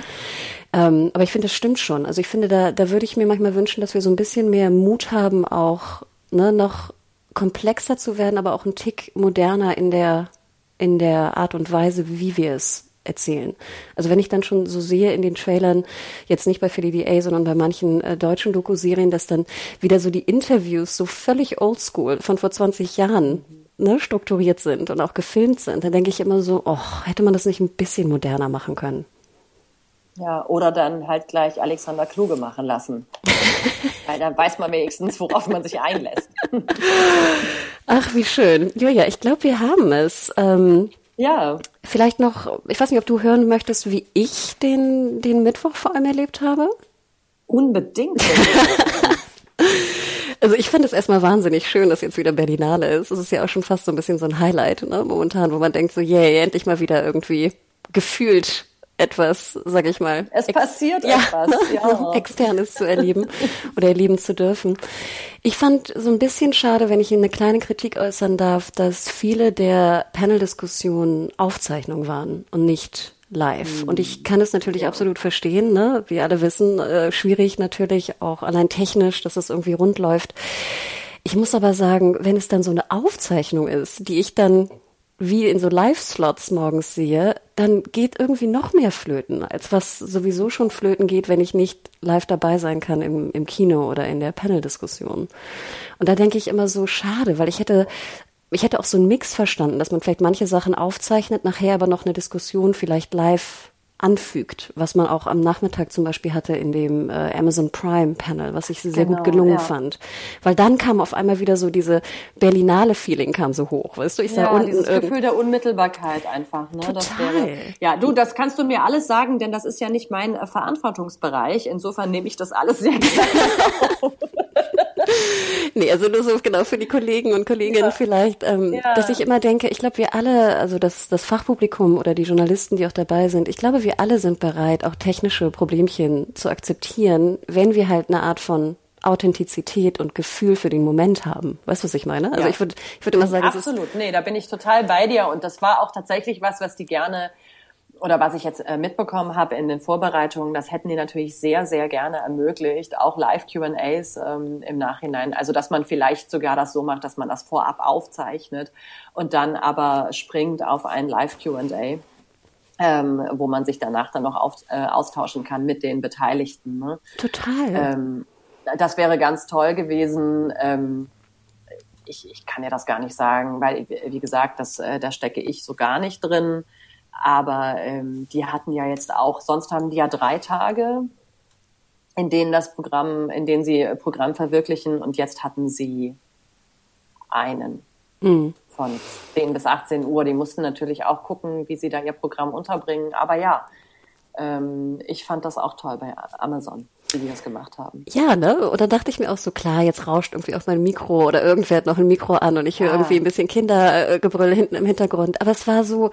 Ähm, aber ich finde, das stimmt schon. Also ich finde, da, da würde ich mir manchmal wünschen, dass wir so ein bisschen mehr Mut haben, auch ne, noch komplexer zu werden, aber auch ein Tick moderner in der in der Art und Weise, wie wir es erzählen. Also wenn ich dann schon so sehe in den Trailern, jetzt nicht bei Philly DA, sondern bei manchen äh, deutschen Doku-Serien, dass dann wieder so die Interviews so völlig oldschool von vor 20 Jahren ne, strukturiert sind und auch gefilmt sind, dann denke ich immer so, oh, hätte man das nicht ein bisschen moderner machen können. Ja, oder dann halt gleich Alexander Kluge machen lassen. Weil dann weiß man wenigstens, worauf man sich einlässt. Ach, wie schön. Julia, ich glaube, wir haben es. Ähm, ja. Vielleicht noch, ich weiß nicht, ob du hören möchtest, wie ich den, den Mittwoch vor allem erlebt habe? Unbedingt. Also ich finde es erstmal wahnsinnig schön, dass jetzt wieder Berlinale ist. Es ist ja auch schon fast so ein bisschen so ein Highlight, ne, momentan, wo man denkt so, yay, yeah, endlich mal wieder irgendwie gefühlt etwas, sag ich mal. Es passiert ja, etwas, ne? ja. So Externes zu erleben oder erleben zu dürfen. Ich fand so ein bisschen schade, wenn ich Ihnen eine kleine Kritik äußern darf, dass viele der Panel-Diskussionen Aufzeichnungen waren und nicht live. Und ich kann es natürlich ja. absolut verstehen, ne? Wir alle wissen, äh, schwierig natürlich auch allein technisch, dass es irgendwie rund läuft. Ich muss aber sagen, wenn es dann so eine Aufzeichnung ist, die ich dann wie in so Live-Slots morgens sehe, dann geht irgendwie noch mehr flöten, als was sowieso schon flöten geht, wenn ich nicht live dabei sein kann im, im Kino oder in der Panel-Diskussion. Und da denke ich immer so, schade, weil ich hätte, ich hätte auch so einen Mix verstanden, dass man vielleicht manche Sachen aufzeichnet, nachher aber noch eine Diskussion vielleicht live anfügt, was man auch am Nachmittag zum Beispiel hatte in dem äh, Amazon Prime Panel, was ich sehr genau, gut gelungen ja. fand. Weil dann kam auf einmal wieder so diese Berlinale Feeling kam so hoch, weißt du? Ich sah ja, unten dieses Gefühl der Unmittelbarkeit einfach. Ne? Total. Das wäre, ja, du, das kannst du mir alles sagen, denn das ist ja nicht mein äh, Verantwortungsbereich. Insofern nehme ich das alles sehr gerne auf. Nee, also nur so genau für die Kollegen und Kolleginnen ja. vielleicht, ähm, ja. dass ich immer denke, ich glaube, wir alle, also das, das Fachpublikum oder die Journalisten, die auch dabei sind, ich glaube, wir alle sind bereit, auch technische Problemchen zu akzeptieren, wenn wir halt eine Art von Authentizität und Gefühl für den Moment haben. Weißt du, was ich meine? Also ja. ich würde ich würde immer sagen, absolut. Nee, da bin ich total bei dir und das war auch tatsächlich was, was die gerne oder was ich jetzt äh, mitbekommen habe in den Vorbereitungen, das hätten die natürlich sehr, sehr gerne ermöglicht, auch Live-QAs ähm, im Nachhinein. Also dass man vielleicht sogar das so macht, dass man das vorab aufzeichnet und dann aber springt auf ein Live-QA. Ähm, wo man sich danach dann noch auf, äh, austauschen kann mit den Beteiligten. Ne? Total. Ähm, das wäre ganz toll gewesen. Ähm, ich, ich kann ja das gar nicht sagen, weil, wie gesagt, das, äh, da stecke ich so gar nicht drin. Aber ähm, die hatten ja jetzt auch, sonst haben die ja drei Tage, in denen das Programm, in denen sie Programm verwirklichen und jetzt hatten sie einen mhm. von 10 bis 18 Uhr. Die mussten natürlich auch gucken, wie sie da ihr Programm unterbringen. Aber ja, ähm, ich fand das auch toll bei Amazon wie die das gemacht haben. Ja, ne? Und dann dachte ich mir auch so, klar, jetzt rauscht irgendwie auf mein Mikro oder irgendwer hat noch ein Mikro an und ich höre ja. irgendwie ein bisschen Kindergebrüll hinten im Hintergrund. Aber es war so,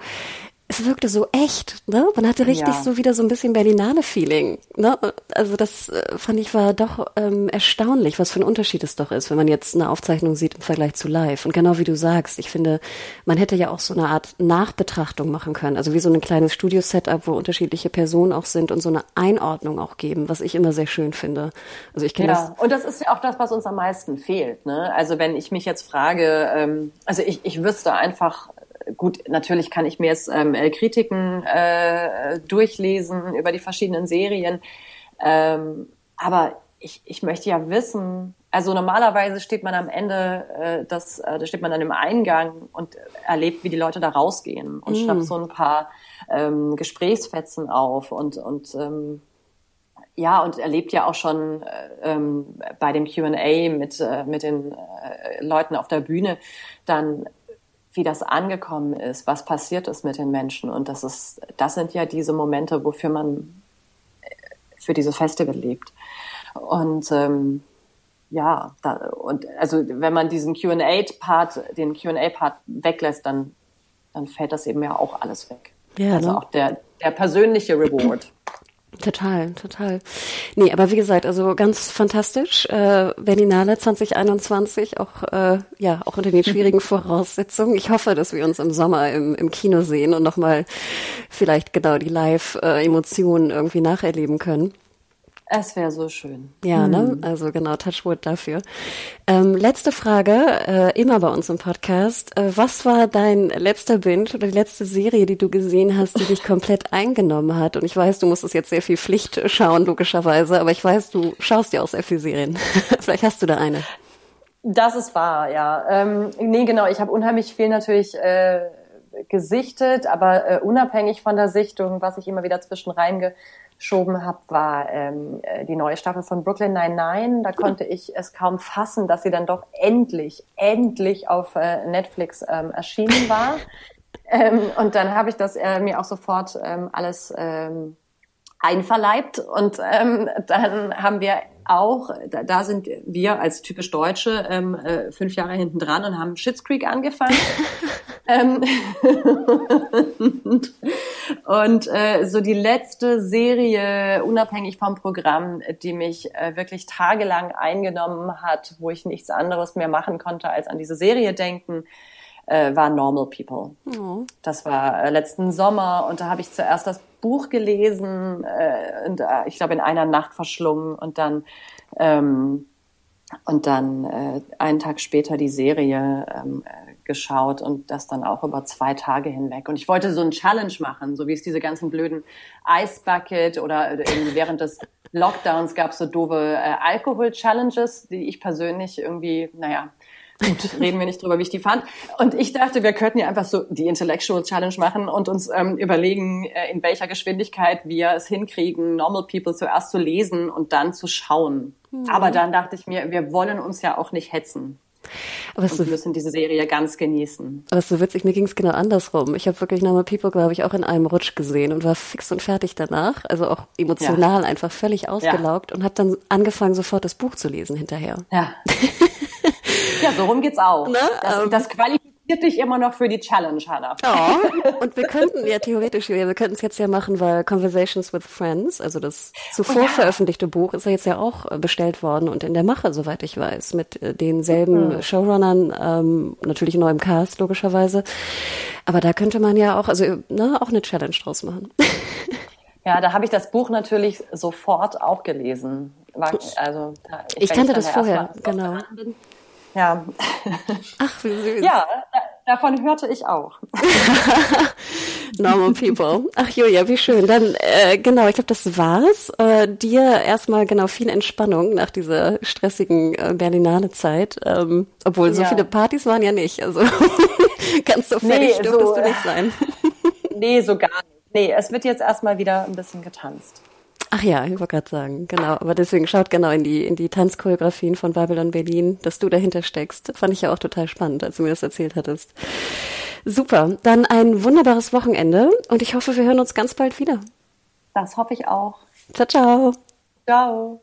es wirkte so echt, ne? Man hatte richtig ja. so wieder so ein bisschen Berlinale-Feeling, ne? Also das äh, fand ich war doch ähm, erstaunlich, was für ein Unterschied es doch ist, wenn man jetzt eine Aufzeichnung sieht im Vergleich zu live. Und genau wie du sagst, ich finde, man hätte ja auch so eine Art Nachbetrachtung machen können, also wie so ein kleines Studio-Setup, wo unterschiedliche Personen auch sind und so eine Einordnung auch geben, was ich immer sehr schön finde. Also ich kenne ja. das. Und das ist ja auch das, was uns am meisten fehlt, ne? Also wenn ich mich jetzt frage, ähm, also ich, ich wüsste einfach gut, natürlich kann ich mir jetzt ähm, äh, Kritiken äh, durchlesen über die verschiedenen Serien, ähm, aber ich, ich möchte ja wissen, also normalerweise steht man am Ende, äh, das, äh, da steht man dann im Eingang und erlebt, wie die Leute da rausgehen und mm. schnappt so ein paar ähm, Gesprächsfetzen auf und, und ähm, ja, und erlebt ja auch schon äh, ähm, bei dem Q&A mit, äh, mit den äh, Leuten auf der Bühne dann wie das angekommen ist, was passiert ist mit den Menschen. Und das ist, das sind ja diese Momente, wofür man für dieses Festival lebt. Und ähm, ja, da, und also wenn man diesen Q&A-Part, den Q&A-Part weglässt, dann, dann fällt das eben ja auch alles weg. Ja, also ne? auch der, der persönliche Reward. Total, total. Nee, aber wie gesagt, also ganz fantastisch. Äh, Berlinale 2021, auch, äh, ja, auch unter den schwierigen Voraussetzungen. Ich hoffe, dass wir uns im Sommer im, im Kino sehen und nochmal vielleicht genau die Live-Emotionen irgendwie nacherleben können. Es wäre so schön. Ja, hm. ne? Also genau, Touchwood dafür. Ähm, letzte Frage, äh, immer bei uns im Podcast. Äh, was war dein letzter Binge oder die letzte Serie, die du gesehen hast, die dich komplett eingenommen hat? Und ich weiß, du musstest jetzt sehr viel Pflicht schauen, logischerweise, aber ich weiß, du schaust ja auch sehr viel Serien. Vielleicht hast du da eine. Das ist wahr, ja. Ähm, nee, genau, ich habe unheimlich viel natürlich äh, gesichtet, aber äh, unabhängig von der Sichtung, was ich immer wieder zwischen reinge geschoben habe, war ähm, äh, die neue Staffel von Brooklyn Nine-Nine. Da konnte ich es kaum fassen, dass sie dann doch endlich, endlich auf äh, Netflix ähm, erschienen war. ähm, und dann habe ich das äh, mir auch sofort ähm, alles ähm, einverleibt. Und ähm, dann haben wir auch, da, da sind wir als typisch Deutsche ähm, äh, fünf Jahre hinten dran und haben Schitt's Creek angefangen. ähm, und äh, so die letzte Serie, unabhängig vom Programm, die mich äh, wirklich tagelang eingenommen hat, wo ich nichts anderes mehr machen konnte, als an diese Serie denken, äh, war Normal People. Oh. Das war äh, letzten Sommer und da habe ich zuerst das Buch gelesen äh, und äh, ich glaube in einer Nacht verschlungen und dann ähm, und dann äh, einen Tag später die Serie ähm, äh, geschaut und das dann auch über zwei Tage hinweg. Und ich wollte so ein Challenge machen, so wie es diese ganzen blöden Ice Bucket oder äh, während des Lockdowns gab es so doofe äh, Alkohol-Challenges, die ich persönlich irgendwie, naja, Gut, reden wir nicht drüber, wie ich die fand. Und ich dachte, wir könnten ja einfach so die Intellectual Challenge machen und uns ähm, überlegen, äh, in welcher Geschwindigkeit wir es hinkriegen, Normal People zuerst zu lesen und dann zu schauen. Mhm. Aber dann dachte ich mir, wir wollen uns ja auch nicht hetzen. Aber und so, wir müssen diese Serie ganz genießen. Aber so witzig, mir ging es genau andersrum. Ich habe wirklich Normal People, glaube ich, auch in einem Rutsch gesehen und war fix und fertig danach. Also auch emotional ja. einfach völlig ausgelaugt ja. und habe dann angefangen, sofort das Buch zu lesen hinterher. Ja. Ja, so rum geht's auch. Ne? Das, ähm, das qualifiziert dich immer noch für die Challenge, Hannah. Ja, und wir könnten ja theoretisch, wir könnten es jetzt ja machen, weil Conversations with Friends, also das zuvor oh, ja. veröffentlichte Buch, ist ja jetzt ja auch äh, bestellt worden und in der Mache, soweit ich weiß, mit äh, denselben mhm. Showrunnern, ähm, natürlich neu im Cast, logischerweise. Aber da könnte man ja auch, also ne, auch eine Challenge draus machen. Ja, da habe ich das Buch natürlich sofort auch gelesen. War, also, ich, ich kannte das vorher, genau. Bin, ja. Ach, wie süß. Ja, davon hörte ich auch. Normal People. Ach Julia, wie schön. Dann äh, genau, ich glaube, das war's. Äh, dir erstmal genau viel Entspannung nach dieser stressigen äh, Berlinale Zeit. Ähm, obwohl so ja. viele Partys waren ja nicht. Also ganz so fertig nee, dürftest so, du nicht sein. nee, so gar nicht. Nee, es wird jetzt erstmal wieder ein bisschen getanzt. Ach ja, ich wollte gerade sagen, genau. Aber deswegen schaut genau in die, in die Tanzchoreografien von Babylon Berlin, dass du dahinter steckst. Fand ich ja auch total spannend, als du mir das erzählt hattest. Super. Dann ein wunderbares Wochenende und ich hoffe, wir hören uns ganz bald wieder. Das hoffe ich auch. Ciao, ciao. Ciao.